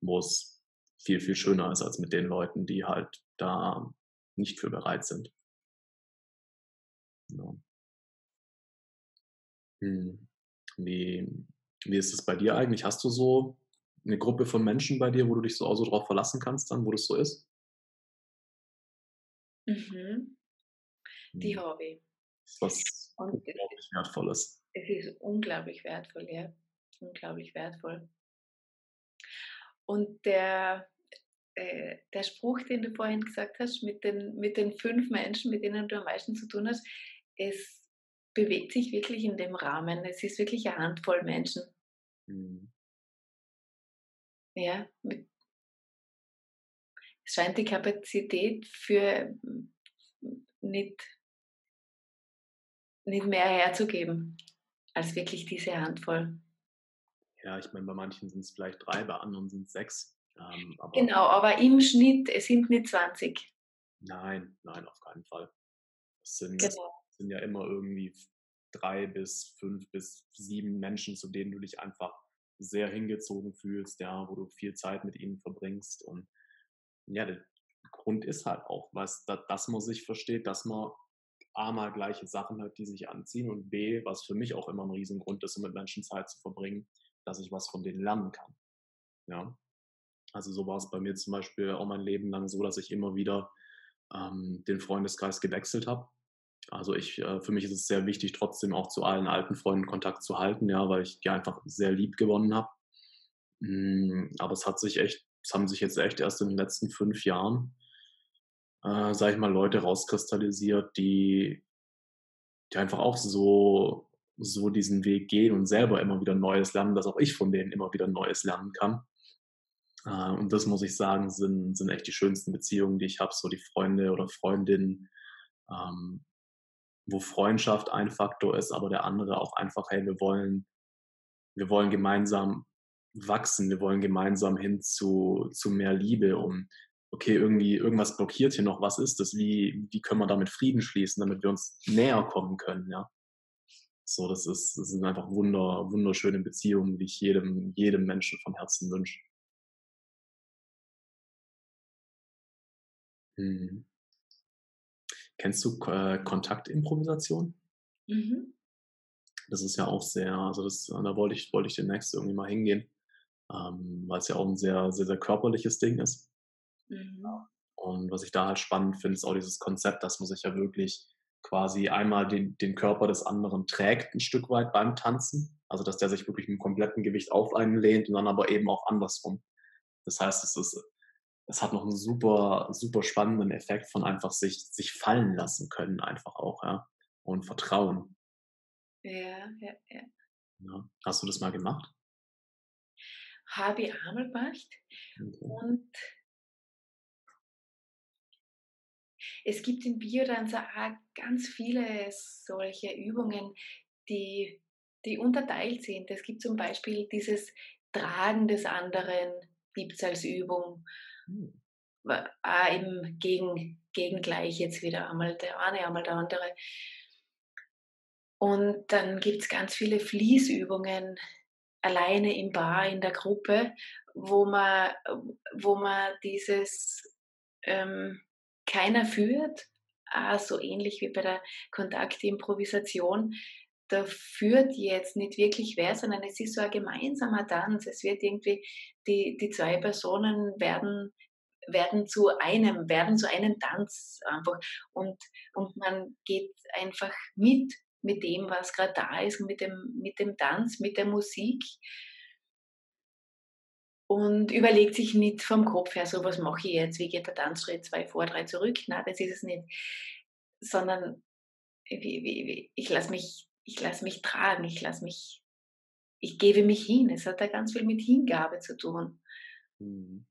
Wo es viel, viel schöner ist als mit den Leuten, die halt da nicht für bereit sind. Ja. Hm. Wie, wie ist es bei dir eigentlich? Hast du so eine Gruppe von Menschen bei dir, wo du dich so auch so drauf verlassen kannst, dann, wo das so ist? Mhm. Die hm. habe ich. Ist was Und unglaublich Wertvolles. Es ist unglaublich wertvoll, ja. Unglaublich wertvoll. Und der, äh, der Spruch, den du vorhin gesagt hast, mit den, mit den fünf Menschen, mit denen du am meisten zu tun hast, es bewegt sich wirklich in dem Rahmen. Es ist wirklich eine Handvoll Menschen. Mhm. Ja, es scheint die Kapazität für nicht, nicht mehr herzugeben als wirklich diese Handvoll. Ja, ich meine, bei manchen sind es vielleicht drei, bei anderen sind es sechs. Ähm, aber genau, aber im Schnitt sind nicht 20. Nein, nein, auf keinen Fall. Es sind, genau. sind ja immer irgendwie drei bis fünf bis sieben Menschen, zu denen du dich einfach sehr hingezogen fühlst, ja, wo du viel Zeit mit ihnen verbringst. Und ja, der Grund ist halt auch, was, dass man sich versteht, dass man A mal gleiche Sachen hat, die sich anziehen und B, was für mich auch immer ein Riesengrund ist, um mit Menschen Zeit zu verbringen, dass ich was von denen lernen kann. Ja. Also so war es bei mir zum Beispiel auch mein Leben lang so, dass ich immer wieder ähm, den Freundeskreis gewechselt habe. Also ich, äh, für mich ist es sehr wichtig, trotzdem auch zu allen alten Freunden Kontakt zu halten, ja, weil ich die einfach sehr lieb gewonnen habe. Mm, aber es hat sich echt, es haben sich jetzt echt erst in den letzten fünf Jahren äh, sage ich mal, Leute rauskristallisiert, die, die einfach auch so, so diesen Weg gehen und selber immer wieder Neues lernen, dass auch ich von denen immer wieder Neues lernen kann. Äh, und das muss ich sagen, sind, sind echt die schönsten Beziehungen, die ich habe, so die Freunde oder Freundinnen, ähm, wo Freundschaft ein Faktor ist, aber der andere auch einfach, hey, wir wollen, wir wollen gemeinsam wachsen, wir wollen gemeinsam hin zu, zu mehr Liebe, um okay, irgendwie irgendwas blockiert hier noch, was ist das? Wie, wie können wir damit Frieden schließen, damit wir uns näher kommen können, ja? So, das ist, das sind einfach wunder, wunderschöne Beziehungen, die ich jedem, jedem Menschen von Herzen wünsche. Hm. Kennst du äh, Kontaktimprovisation? Mhm. Das ist ja auch sehr, also das, da wollte ich, wollte ich demnächst irgendwie mal hingehen, ähm, weil es ja auch ein sehr, sehr, sehr körperliches Ding ist. Mhm. Und was ich da halt spannend finde, ist auch dieses Konzept, dass man sich ja wirklich quasi einmal den, den Körper des anderen trägt, ein Stück weit beim Tanzen. Also, dass der sich wirklich mit dem kompletten Gewicht auf einen lehnt und dann aber eben auch andersrum. Das heißt, es ist, es hat noch einen super, super spannenden Effekt von einfach sich, sich fallen lassen können, einfach auch, ja. Und Vertrauen. Ja, ja, ja. ja. Hast du das mal gemacht? Habe ich einmal gemacht. Okay. Und Es gibt in Biodanza auch ganz viele solche Übungen, die, die unterteilt sind. Es gibt zum Beispiel dieses Tragen des anderen, gibt es als Übung. Mhm. Auch eben gegen, gegen gleich jetzt wieder einmal der eine, einmal der andere. Und dann gibt es ganz viele Fließübungen alleine im Bar, in der Gruppe, wo man, wo man dieses ähm, keiner führt, auch so ähnlich wie bei der Kontaktimprovisation. Da führt jetzt nicht wirklich wer, sondern es ist so ein gemeinsamer Tanz. Es wird irgendwie, die, die zwei Personen werden, werden zu einem, werden zu einem Tanz einfach. Und, und man geht einfach mit, mit dem, was gerade da ist, mit dem, mit dem Tanz, mit der Musik. und überlegt sich nicht vom Kopf her, so was mache ich jetzt, wie geht der Tanzschritt, zwei vor, drei zurück, nein, das ist es nicht, sondern ich lasse mich, ich lasse mich tragen, ich lasse mich, ich gebe mich hin. Es hat da ganz viel mit Hingabe zu tun. Mhm.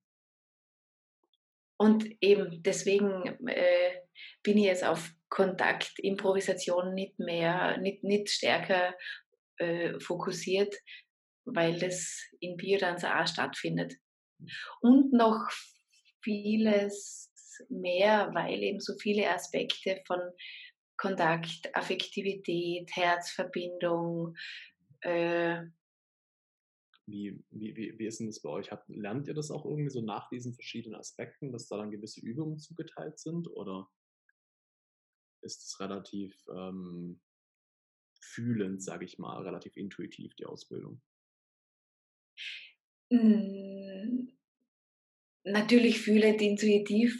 Und eben deswegen äh, bin ich jetzt auf Kontakt, Improvisation nicht mehr, nicht, nicht stärker äh, fokussiert, weil das in Biodanza auch stattfindet. Und noch vieles mehr, weil eben so viele Aspekte von Kontakt, Affektivität, Herzverbindung, äh, wie, wie, wie, wie ist denn das bei euch? Habt, lernt ihr das auch irgendwie so nach diesen verschiedenen Aspekten, dass da dann gewisse Übungen zugeteilt sind? Oder ist es relativ ähm, fühlend, sage ich mal, relativ intuitiv, die Ausbildung? Hm, natürlich fühlend, intuitiv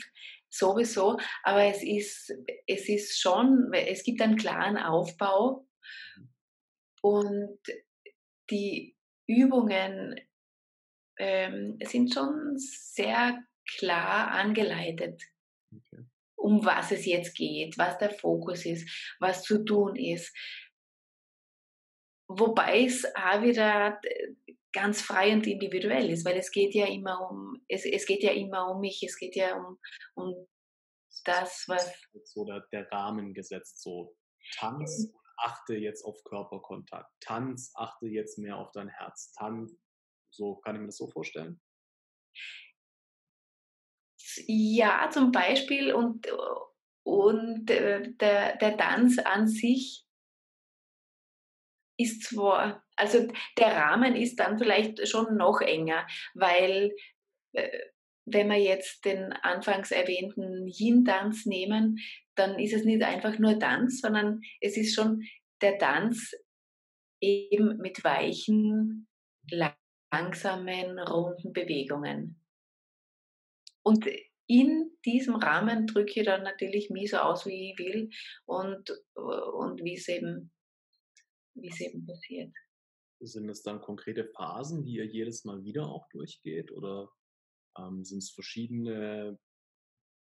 sowieso, aber es ist, es ist schon, es gibt einen klaren Aufbau und die Übungen ähm, sind schon sehr klar angeleitet, okay. um was es jetzt geht, was der Fokus ist, was zu tun ist. Wobei es auch wieder ganz frei und individuell ist, weil es geht ja immer um, es, es geht ja immer um mich, es geht ja um, um das, was. So der, der Rahmen gesetzt, so Tanz achte jetzt auf Körperkontakt. Tanz, achte jetzt mehr auf dein Herz. Tanz, so kann ich mir das so vorstellen? Ja, zum Beispiel und, und äh, der, der Tanz an sich ist zwar, also der Rahmen ist dann vielleicht schon noch enger, weil äh, wenn wir jetzt den anfangs erwähnten Yin-Tanz nehmen, dann ist es nicht einfach nur Tanz, sondern es ist schon der Tanz eben mit weichen, langsamen, runden Bewegungen. Und in diesem Rahmen drücke ich dann natürlich mich so aus, wie ich will und, und wie es eben, wie es eben passiert. Sind es dann konkrete Phasen, die ihr jedes Mal wieder auch durchgeht? Oder ähm, sind es verschiedene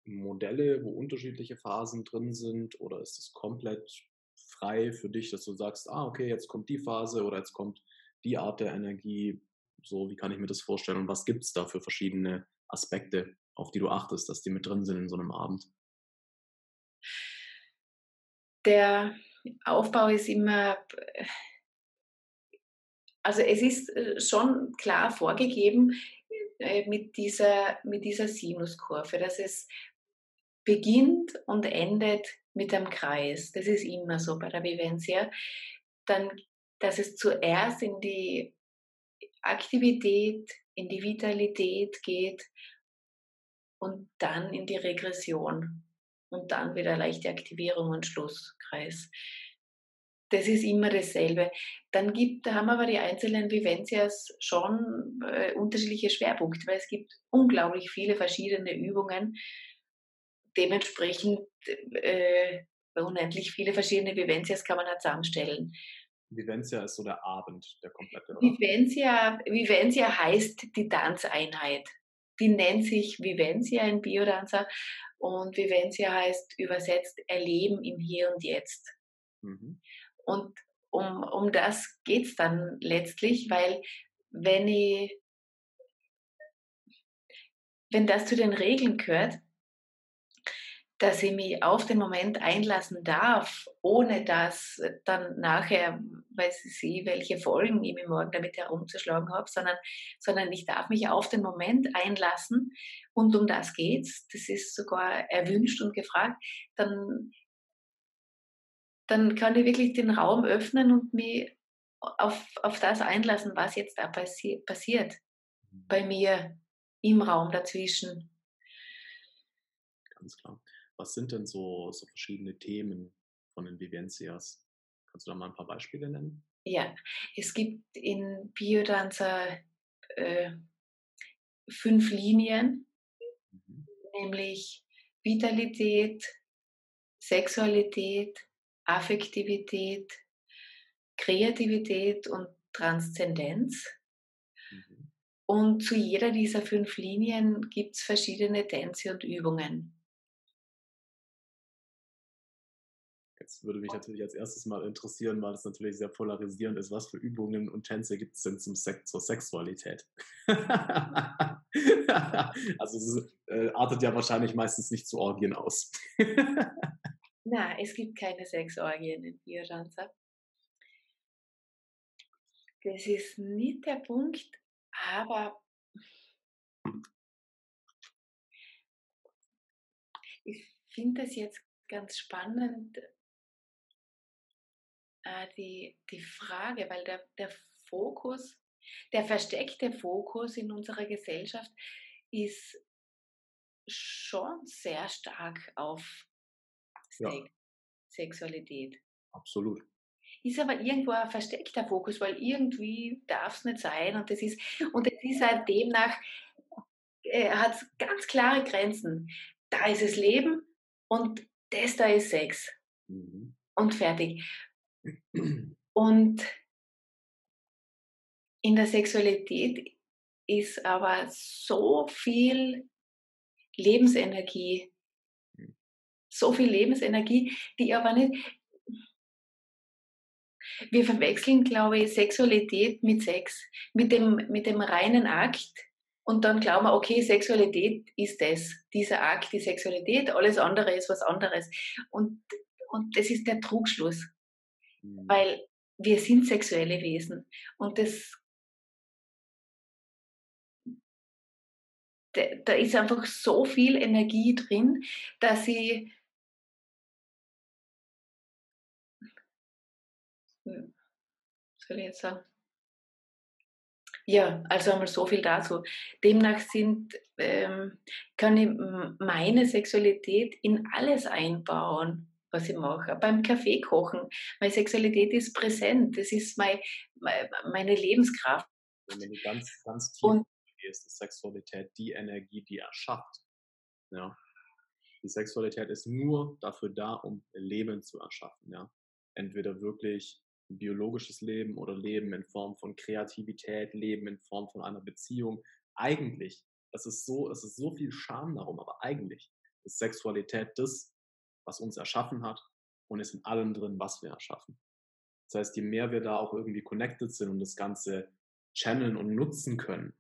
Modelle, wo unterschiedliche Phasen drin sind? Oder ist es komplett frei für dich, dass du sagst, ah, okay, jetzt kommt die Phase oder jetzt kommt die Art der Energie, so, wie kann ich mir das vorstellen? Und was gibt es da für verschiedene Aspekte, auf die du achtest, dass die mit drin sind in so einem Abend? Der Aufbau ist immer, also es ist äh, schon klar vorgegeben äh, mit dieser, mit dieser Sinuskurve, dass es beginnt und endet mit einem Kreis. Das ist immer so bei der Vivencia. Dann, dass es zuerst in die Aktivität, in die Vitalität geht und dann in die Regression und dann wieder leichte Aktivierung und Schlusskreis. Das ist immer dasselbe. Dann gibt, da haben aber die einzelnen Vivencias schon äh, unterschiedliche Schwerpunkte, weil es gibt unglaublich viele verschiedene Übungen, dementsprechend äh, unendlich viele verschiedene Vivencias kann man halt zusammenstellen. Vivencia ist so der Abend, der komplette. Oder? Vivencia, Vivencia heißt die Tanzeinheit. Die nennt sich Vivencia in Biodanza und Vivencia heißt übersetzt Erleben im Hier und Jetzt. Mhm. Und um, um das geht es dann letztlich, weil wenn ich, wenn das zu den Regeln gehört, dass ich mich auf den Moment einlassen darf, ohne dass dann nachher, weiß ich sie, welche Folgen ich mir morgen damit herumzuschlagen habe, sondern, sondern ich darf mich auf den Moment einlassen und um das geht's. Das ist sogar erwünscht und gefragt. Dann, dann kann ich wirklich den Raum öffnen und mich auf, auf das einlassen, was jetzt da passi passiert. Bei mhm. mir im Raum dazwischen. Ganz klar. Was sind denn so, so verschiedene Themen von den Vivencias? Kannst du da mal ein paar Beispiele nennen? Ja, es gibt in Biodanza äh, fünf Linien, mhm. nämlich Vitalität, Sexualität, Affektivität, Kreativität und Transzendenz. Mhm. Und zu jeder dieser fünf Linien gibt es verschiedene Tänze und Übungen. Jetzt würde mich natürlich als erstes mal interessieren, weil es natürlich sehr polarisierend ist, was für Übungen und Tänze gibt es denn zum Sex zur Sexualität? *laughs* also es ist, äh, artet ja wahrscheinlich meistens nicht zu Orgien aus. *laughs* Na, es gibt keine Sexorgien in Biodanza. Das ist nicht der Punkt, aber ich finde es jetzt ganz spannend, äh, die, die Frage, weil der, der Fokus, der versteckte Fokus in unserer Gesellschaft ist schon sehr stark auf ja. Sexualität. Absolut. Ist aber irgendwo ein versteckter Fokus, weil irgendwie darf es nicht sein und das ist, und es ist halt demnach, äh, hat ganz klare Grenzen. Da ist es Leben und das da ist Sex. Mhm. Und fertig. *clears throat* Und in der Sexualität ist aber so viel Lebensenergie. So viel Lebensenergie, die aber nicht. Wir verwechseln, glaube ich, Sexualität mit Sex, mit dem, mit dem reinen Akt. Und dann glauben wir, okay, Sexualität ist das, dieser Akt, die Sexualität, alles andere ist was anderes. Und, und das ist der Trugschluss. Mhm. Weil wir sind sexuelle Wesen und das da ist einfach so viel Energie drin, dass ich soll ich jetzt sagen? Ja, also einmal so viel dazu. Demnach sind, ähm, kann ich meine Sexualität in alles einbauen was ich mache. Beim Kaffee kochen. Meine Sexualität ist präsent. Das ist mein, meine Lebenskraft. Wenn du ganz, ganz tief Und, gehst, ist Sexualität die Energie, die erschafft. Ja. Die Sexualität ist nur dafür da, um Leben zu erschaffen. Ja. Entweder wirklich biologisches Leben oder Leben in Form von Kreativität, Leben in Form von einer Beziehung. Eigentlich, es ist so, es ist so viel Scham darum, aber eigentlich ist Sexualität das, was uns erschaffen hat und ist in allem drin, was wir erschaffen. Das heißt, je mehr wir da auch irgendwie connected sind und das Ganze channeln und nutzen können,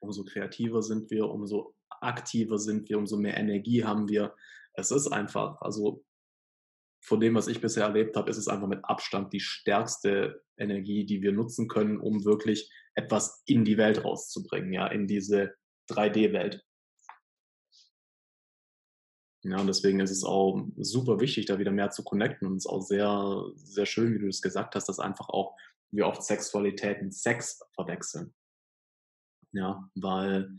umso kreativer sind wir, umso aktiver sind wir, umso mehr Energie haben wir. Es ist einfach, also von dem, was ich bisher erlebt habe, ist es einfach mit Abstand die stärkste Energie, die wir nutzen können, um wirklich etwas in die Welt rauszubringen, ja, in diese 3D-Welt. Ja, und deswegen ist es auch super wichtig, da wieder mehr zu connecten. Und es ist auch sehr, sehr schön, wie du es gesagt hast, dass einfach auch wir oft Sexualität mit Sex verwechseln. Ja, weil,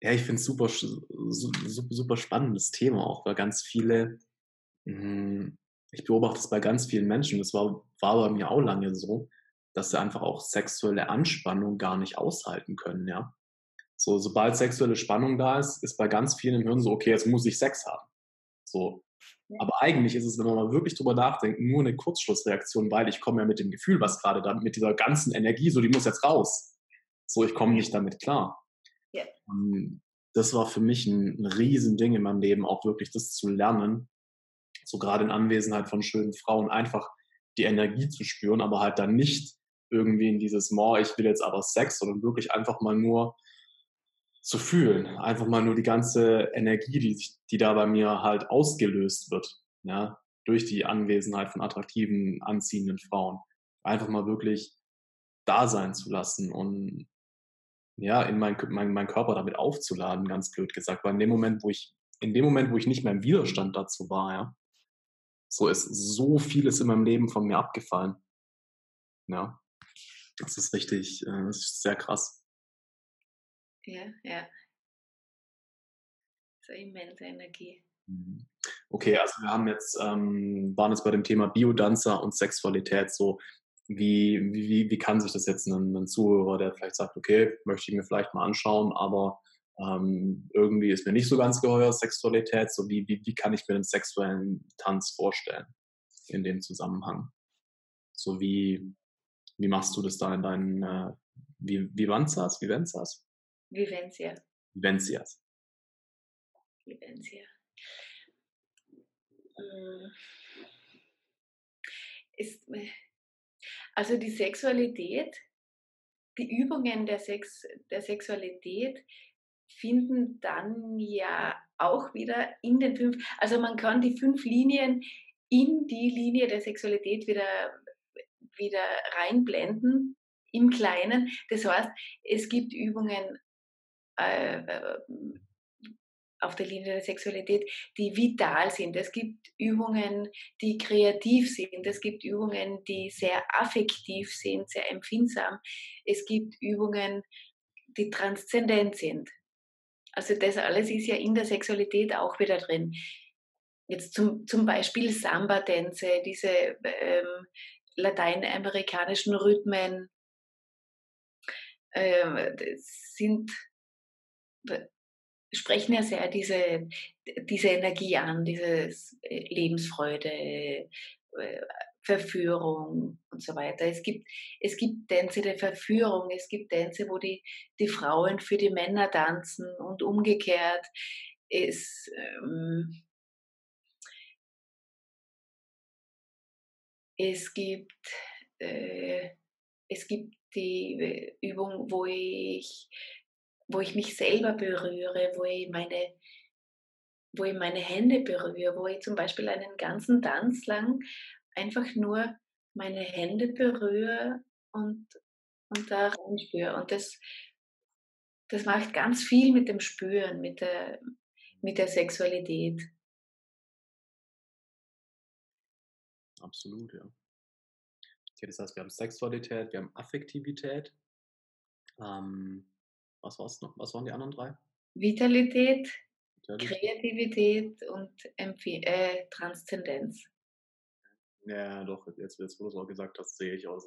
ja, ich finde es super, super, super spannendes Thema auch, weil ganz viele, ich beobachte es bei ganz vielen Menschen, das war, war bei mir auch lange so, dass sie einfach auch sexuelle Anspannung gar nicht aushalten können, ja. So, sobald sexuelle Spannung da ist, ist bei ganz vielen im Hirn so, okay, jetzt muss ich Sex haben. So. Aber eigentlich ist es, wenn man mal wirklich drüber nachdenkt, nur eine Kurzschlussreaktion, weil ich komme ja mit dem Gefühl, was gerade da, mit dieser ganzen Energie, so, die muss jetzt raus. So, ich komme nicht damit klar. Ja. Das war für mich ein, ein Riesending in meinem Leben, auch wirklich das zu lernen, so gerade in Anwesenheit von schönen Frauen, einfach die Energie zu spüren, aber halt dann nicht irgendwie in dieses, More, ich will jetzt aber Sex, sondern wirklich einfach mal nur zu fühlen. Einfach mal nur die ganze Energie, die, die da bei mir halt ausgelöst wird, ja, durch die Anwesenheit von attraktiven, anziehenden Frauen. Einfach mal wirklich da sein zu lassen und ja, in mein, mein, mein Körper damit aufzuladen, ganz blöd gesagt. Weil in dem Moment, wo ich, in dem Moment, wo ich nicht mehr im Widerstand dazu war, ja, so ist so vieles in meinem Leben von mir abgefallen. Ja, das ist richtig, äh, das ist sehr krass. Ja, ja. So immense Energie. Mhm. Okay, also wir haben jetzt, ähm, waren jetzt bei dem Thema Biodanzer und Sexualität so. Wie, wie, wie kann sich das jetzt ein, ein Zuhörer, der vielleicht sagt, okay, möchte ich mir vielleicht mal anschauen, aber ähm, irgendwie ist mir nicht so ganz geheuer Sexualität, so wie, wie, wie kann ich mir den sexuellen Tanz vorstellen in dem Zusammenhang? So wie, wie machst du das da in deinen äh, Vivanzas? Vivanzas? Vivencia. Vivencias. Vivencia. Hm. Ist, äh, also die Sexualität, die Übungen der, Sex, der Sexualität finden dann ja auch wieder in den fünf, also man kann die fünf Linien in die Linie der Sexualität wieder, wieder reinblenden im Kleinen. Das heißt, es gibt Übungen äh, auf der Linie der Sexualität, die vital sind. Es gibt Übungen, die kreativ sind. Es gibt Übungen, die sehr affektiv sind, sehr empfindsam. Es gibt Übungen, die transzendent sind. Also das alles ist ja in der Sexualität auch wieder drin. Jetzt zum, zum Beispiel Samba-Tänze, diese ähm, lateinamerikanischen Rhythmen ähm, sind, sprechen ja sehr diese, diese Energie an, diese äh, Lebensfreude, äh, Verführung und so weiter. Es gibt, es gibt Tänze der Verführung, es gibt Tänze, wo die, die Frauen für die Männer tanzen und umgekehrt. Es, ähm, Es gibt, äh, es gibt die äh, Übung, wo ich, wo ich mich selber berühre, wo ich meine, wo ich meine Hände berühre, wo ich zum Beispiel einen ganzen Tanz lang einfach nur meine Hände berühre und, und da reinspüre. Und das, das macht ganz viel mit dem Spüren, mit der, mit der Sexualität. Absolut, ja. Okay, das heißt, wir haben Sexualität, wir haben Affektivität. Ähm, was war's noch? Was waren die anderen drei? Vitalität, Vitalität. Kreativität und Empf äh, Transzendenz. Ja, doch, jetzt, jetzt wo du es auch gesagt hast, sehe ich aus.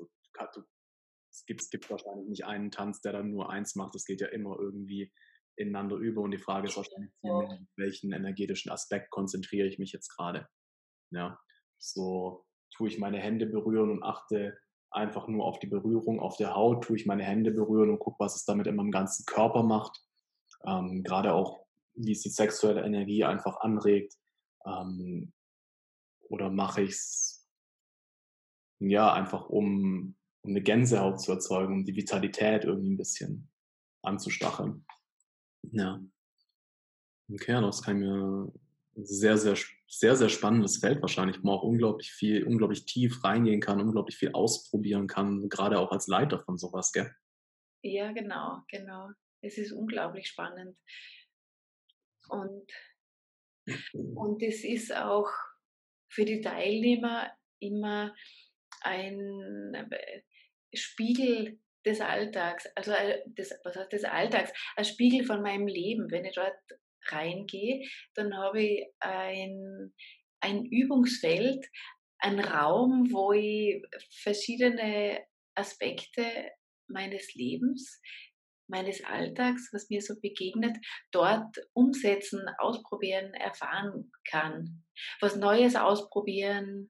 Es gibt, es gibt wahrscheinlich nicht einen Tanz, der dann nur eins macht. Es geht ja immer irgendwie ineinander über und die Frage ist wahrscheinlich, ja. welchen energetischen Aspekt konzentriere ich mich jetzt gerade. Ja, so tue ich meine Hände berühren und achte einfach nur auf die Berührung auf der Haut, tue ich meine Hände berühren und gucke, was es damit in meinem ganzen Körper macht. Ähm, gerade auch, wie es die sexuelle Energie einfach anregt. Ähm, oder mache ich es, ja, einfach um, um eine Gänsehaut zu erzeugen, um die Vitalität irgendwie ein bisschen anzustacheln. Ja. Okay, das kann ich mir sehr, sehr, sehr, sehr spannendes Feld wahrscheinlich, wo man auch unglaublich viel, unglaublich tief reingehen kann, unglaublich viel ausprobieren kann, gerade auch als Leiter von sowas, gell? Ja, genau, genau. Es ist unglaublich spannend. Und, und es ist auch für die Teilnehmer immer ein äh, Spiegel des Alltags, also äh, des, was heißt des Alltags, ein Spiegel von meinem Leben. Wenn ich dort reingehe, dann habe ich ein, ein Übungsfeld, ein Raum, wo ich verschiedene Aspekte meines Lebens, meines Alltags, was mir so begegnet, dort umsetzen, ausprobieren, erfahren kann. Was Neues ausprobieren,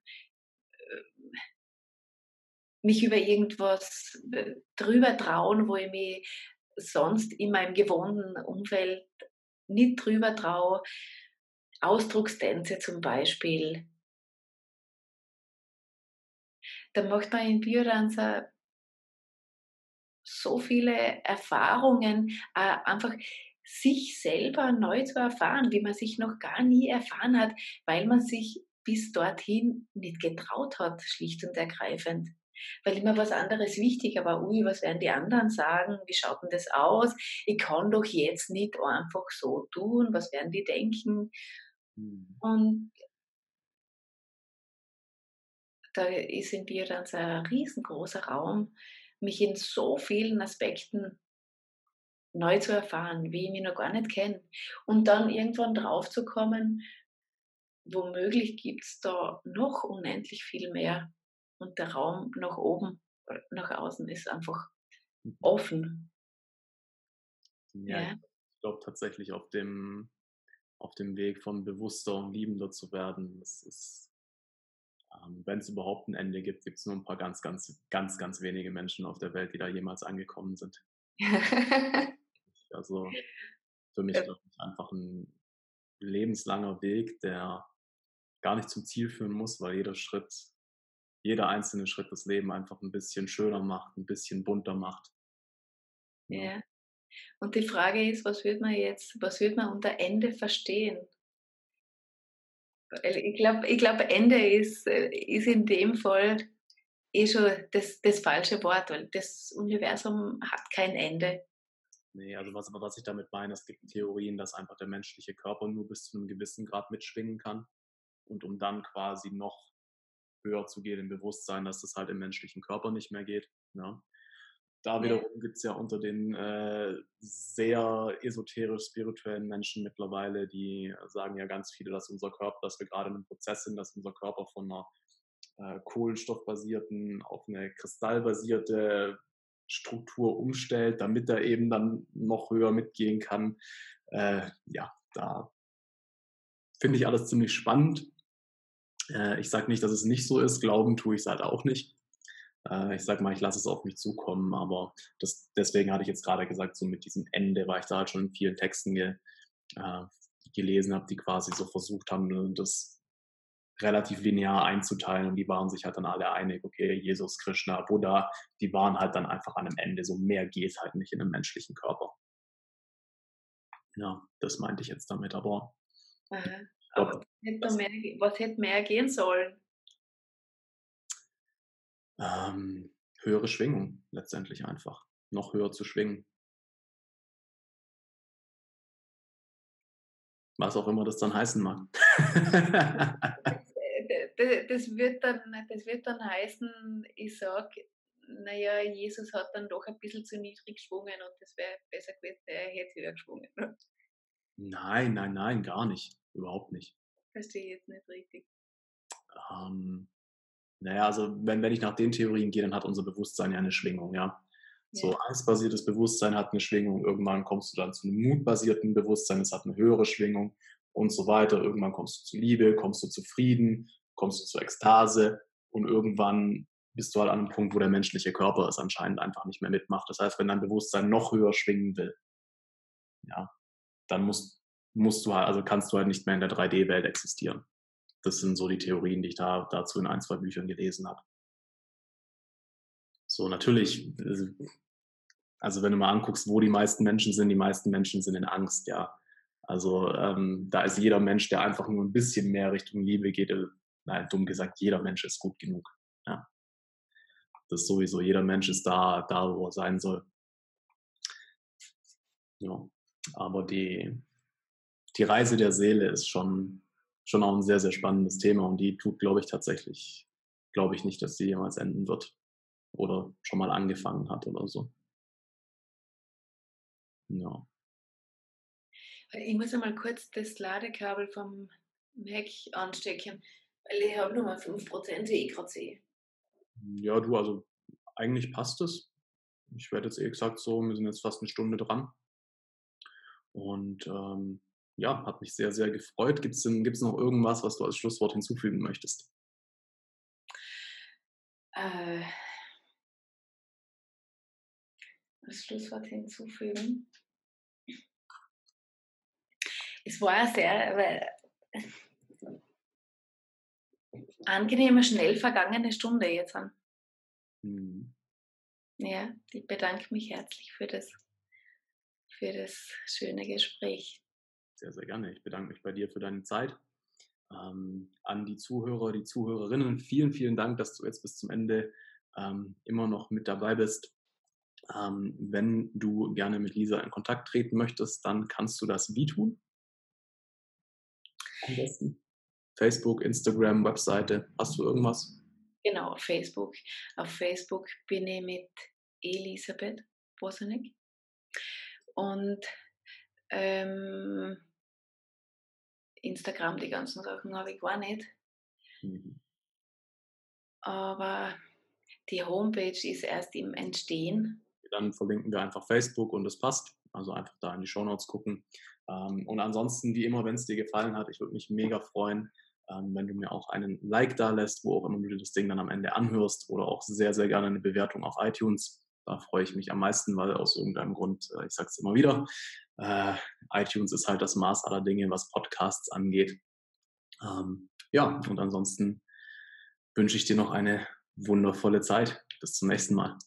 mich über irgendwas äh, drüber trauen, wo ich mich sonst in meinem gewohnten Umfeld nicht drüber traue. Ausdruckstänze zum Beispiel. Da macht man in Biodanzer so viele Erfahrungen, äh, einfach sich selber neu zu erfahren, wie man sich noch gar nie erfahren hat, weil man sich bis dorthin nicht getraut hat, schlicht und ergreifend weil immer was anderes wichtiger war. Ui, was werden die anderen sagen? Wie schaut denn das aus? Ich kann doch jetzt nicht einfach so tun. Was werden die denken? Mhm. Und da ist in mir dann so ein riesengroßer Raum, mich in so vielen Aspekten neu zu erfahren, wie ich mich noch gar nicht kenne. Und dann irgendwann drauf zu kommen, womöglich gibt es da noch unendlich viel mehr und der Raum nach oben, nach außen ist einfach mhm. offen. Ja, ja. ich glaube tatsächlich auf dem, auf dem Weg von bewusster und liebender zu werden, das ist Ähm, Wenn es überhaupt ein Ende gibt, gibt es nur ein paar ganz, ganz, ganz, ganz wenige Menschen auf der Welt, die da jemals angekommen sind. *laughs* also für mich ja. einfach ein lebenslanger Weg, der gar nicht zum Ziel führen muss, weil jeder Schritt, jeder einzelne Schritt das Leben einfach ein bisschen schöner macht, ein bisschen bunter macht. Ja. Und die Frage ist, was wird man jetzt, was wird man unter Ende verstehen? Ich glaube, ich glaub, Ende ist, äh, ist in dem Fall eh schon das, das falsche Wort, weil das Universum hat kein Ende. Nee, also was, was ich damit meine, es gibt Theorien, dass einfach der menschliche Körper nur bis zu einem gewissen Grad mitschwingen kann. Und um dann quasi noch höher zu gehen im Bewusstsein, dass das halt im menschlichen Körper nicht mehr geht. Ja. Da wiederum gibt es ja unter den äh, sehr esoterisch-spirituellen Menschen mittlerweile, die sagen ja ganz viele, dass unser Körper, dass wir gerade in einem Prozess sind, dass unser Körper von einer äh, kohlenstoffbasierten auf eine kristallbasierte Struktur umstellt, damit er eben dann noch höher mitgehen kann. Äh, ja, da finde ich alles ziemlich spannend. Äh, ich sage nicht, dass es nicht so ist. Glauben tue ich es halt auch nicht. Äh, ich sag mal, ich lasse es auf mich zukommen, aber das, deswegen hatte ich jetzt gerade gesagt, so mit diesem Ende, weil ich da halt schon in vielen Texten ge, äh, gelesen habe, die quasi so versucht haben, ne, das relativ linear einzuteilen und die waren sich halt dann alle einig, okay, Jesus, Krishna, Buddha, die waren halt dann einfach an einem Ende, so mehr geht halt nicht in einem menschlichen Körper. Ja, das meinte ich jetzt damit, aber. Aha. Aber hätte mehr, was hätte mehr gehen sollen? ähm, höhere Schwingung letztendlich einfach. Noch höher zu schwingen. Was auch immer das dann heißen mag. Äh, das, wird dann, das wird dann heißen, ich sage, naja, Jesus hat dann doch ein bisschen zu niedrig geschwungen und das wäre besser gewesen, er hätte höher geschwungen. Nein, nein, nein, gar nicht. Überhaupt nicht. Verstehe ich jetzt nicht richtig. Ähm, naja, also wenn, wenn ich nach den Theorien gehe, dann hat unser Bewusstsein ja eine Schwingung, ja. So ja. angstbasiertes Bewusstsein hat eine Schwingung, irgendwann kommst du dann zu einem mutbasierten Bewusstsein, es hat eine höhere Schwingung und so weiter. Irgendwann kommst du zu Liebe, kommst du zu Frieden, kommst du zu Ekstase und irgendwann bist du halt an einem Punkt, wo der menschliche Körper es anscheinend einfach nicht mehr mitmacht. Das heißt, wenn dein Bewusstsein noch höher schwingen will, ja, dann musst, musst du halt, also kannst du halt nicht mehr in der 3D-Welt existieren. Das sind so die Theorien, die ich da dazu in ein, zwei Büchern gelesen habe. So, natürlich, also wenn du mal anguckst, wo die meisten Menschen sind, die meisten Menschen sind in Angst, ja. Also ähm, da ist jeder Mensch, der einfach nur ein bisschen mehr Richtung Liebe geht, äh, nein, dumm gesagt, jeder Mensch ist gut genug. Ja. Das sowieso, jeder Mensch ist da, da, wo er sein soll. Ja. Aber die, die Reise der Seele ist schon schon auch ein sehr, sehr spannendes Thema und die tut, glaube ich, tatsächlich, glaube ich nicht, dass sie jemals enden wird oder schon mal angefangen hat oder so. Ja. Ich muss einmal kurz das Ladekabel vom Mac anstecken, weil ich habe nur mal 5%, wie ich gerade sehe. Ja, du, also eigentlich passt es. Ich werde jetzt eh gesagt so, wir sind jetzt fast eine Stunde dran. Und ähm, ja, hat mich sehr, sehr gefreut. Gibt es gibt's noch irgendwas, was du als Schlusswort hinzufügen möchtest? Äh, als Schlusswort hinzufügen. Es war eine sehr äh, angenehme, schnell vergangene Stunde jetzt. Mhm. Ja, ich bedanke mich herzlich für das, für das schöne Gespräch. Sehr, sehr gerne. Ich bedanke mich bei dir für deine Zeit. Ähm, an die Zuhörer, die Zuhörerinnen, vielen, vielen Dank, dass du jetzt bis zum Ende ähm, immer noch mit dabei bist. Ähm, wenn du gerne mit Lisa in Kontakt treten möchtest, dann kannst du das wie tun? Am besten. Facebook, Instagram, Webseite. Hast du irgendwas? Genau, auf Facebook. Auf Facebook bin ich mit Elisabeth Bosanek. Und ähm, Instagram, die ganzen Sachen habe ich gar nicht. Mhm. Aber die Homepage ist erst im Entstehen. Dann verlinken wir einfach Facebook und es passt. Also einfach da in die Shownotes gucken. Ähm, und ansonsten, wie immer, wenn es dir gefallen hat, ich würde mich mega freuen, ähm, wenn du mir auch einen Like da lässt, wo auch immer du das Ding dann am Ende anhörst oder auch sehr, sehr gerne eine Bewertung auf iTunes. Da freue ich mich am meisten, weil aus irgendeinem Grund, äh, ich sage es immer wieder, äh, iTunes ist halt das Maß aller Dinge, was Podcasts angeht. Ähm, ja, und ansonsten wünsche ich dir noch eine wundervolle Zeit. Bis zum nächsten Mal.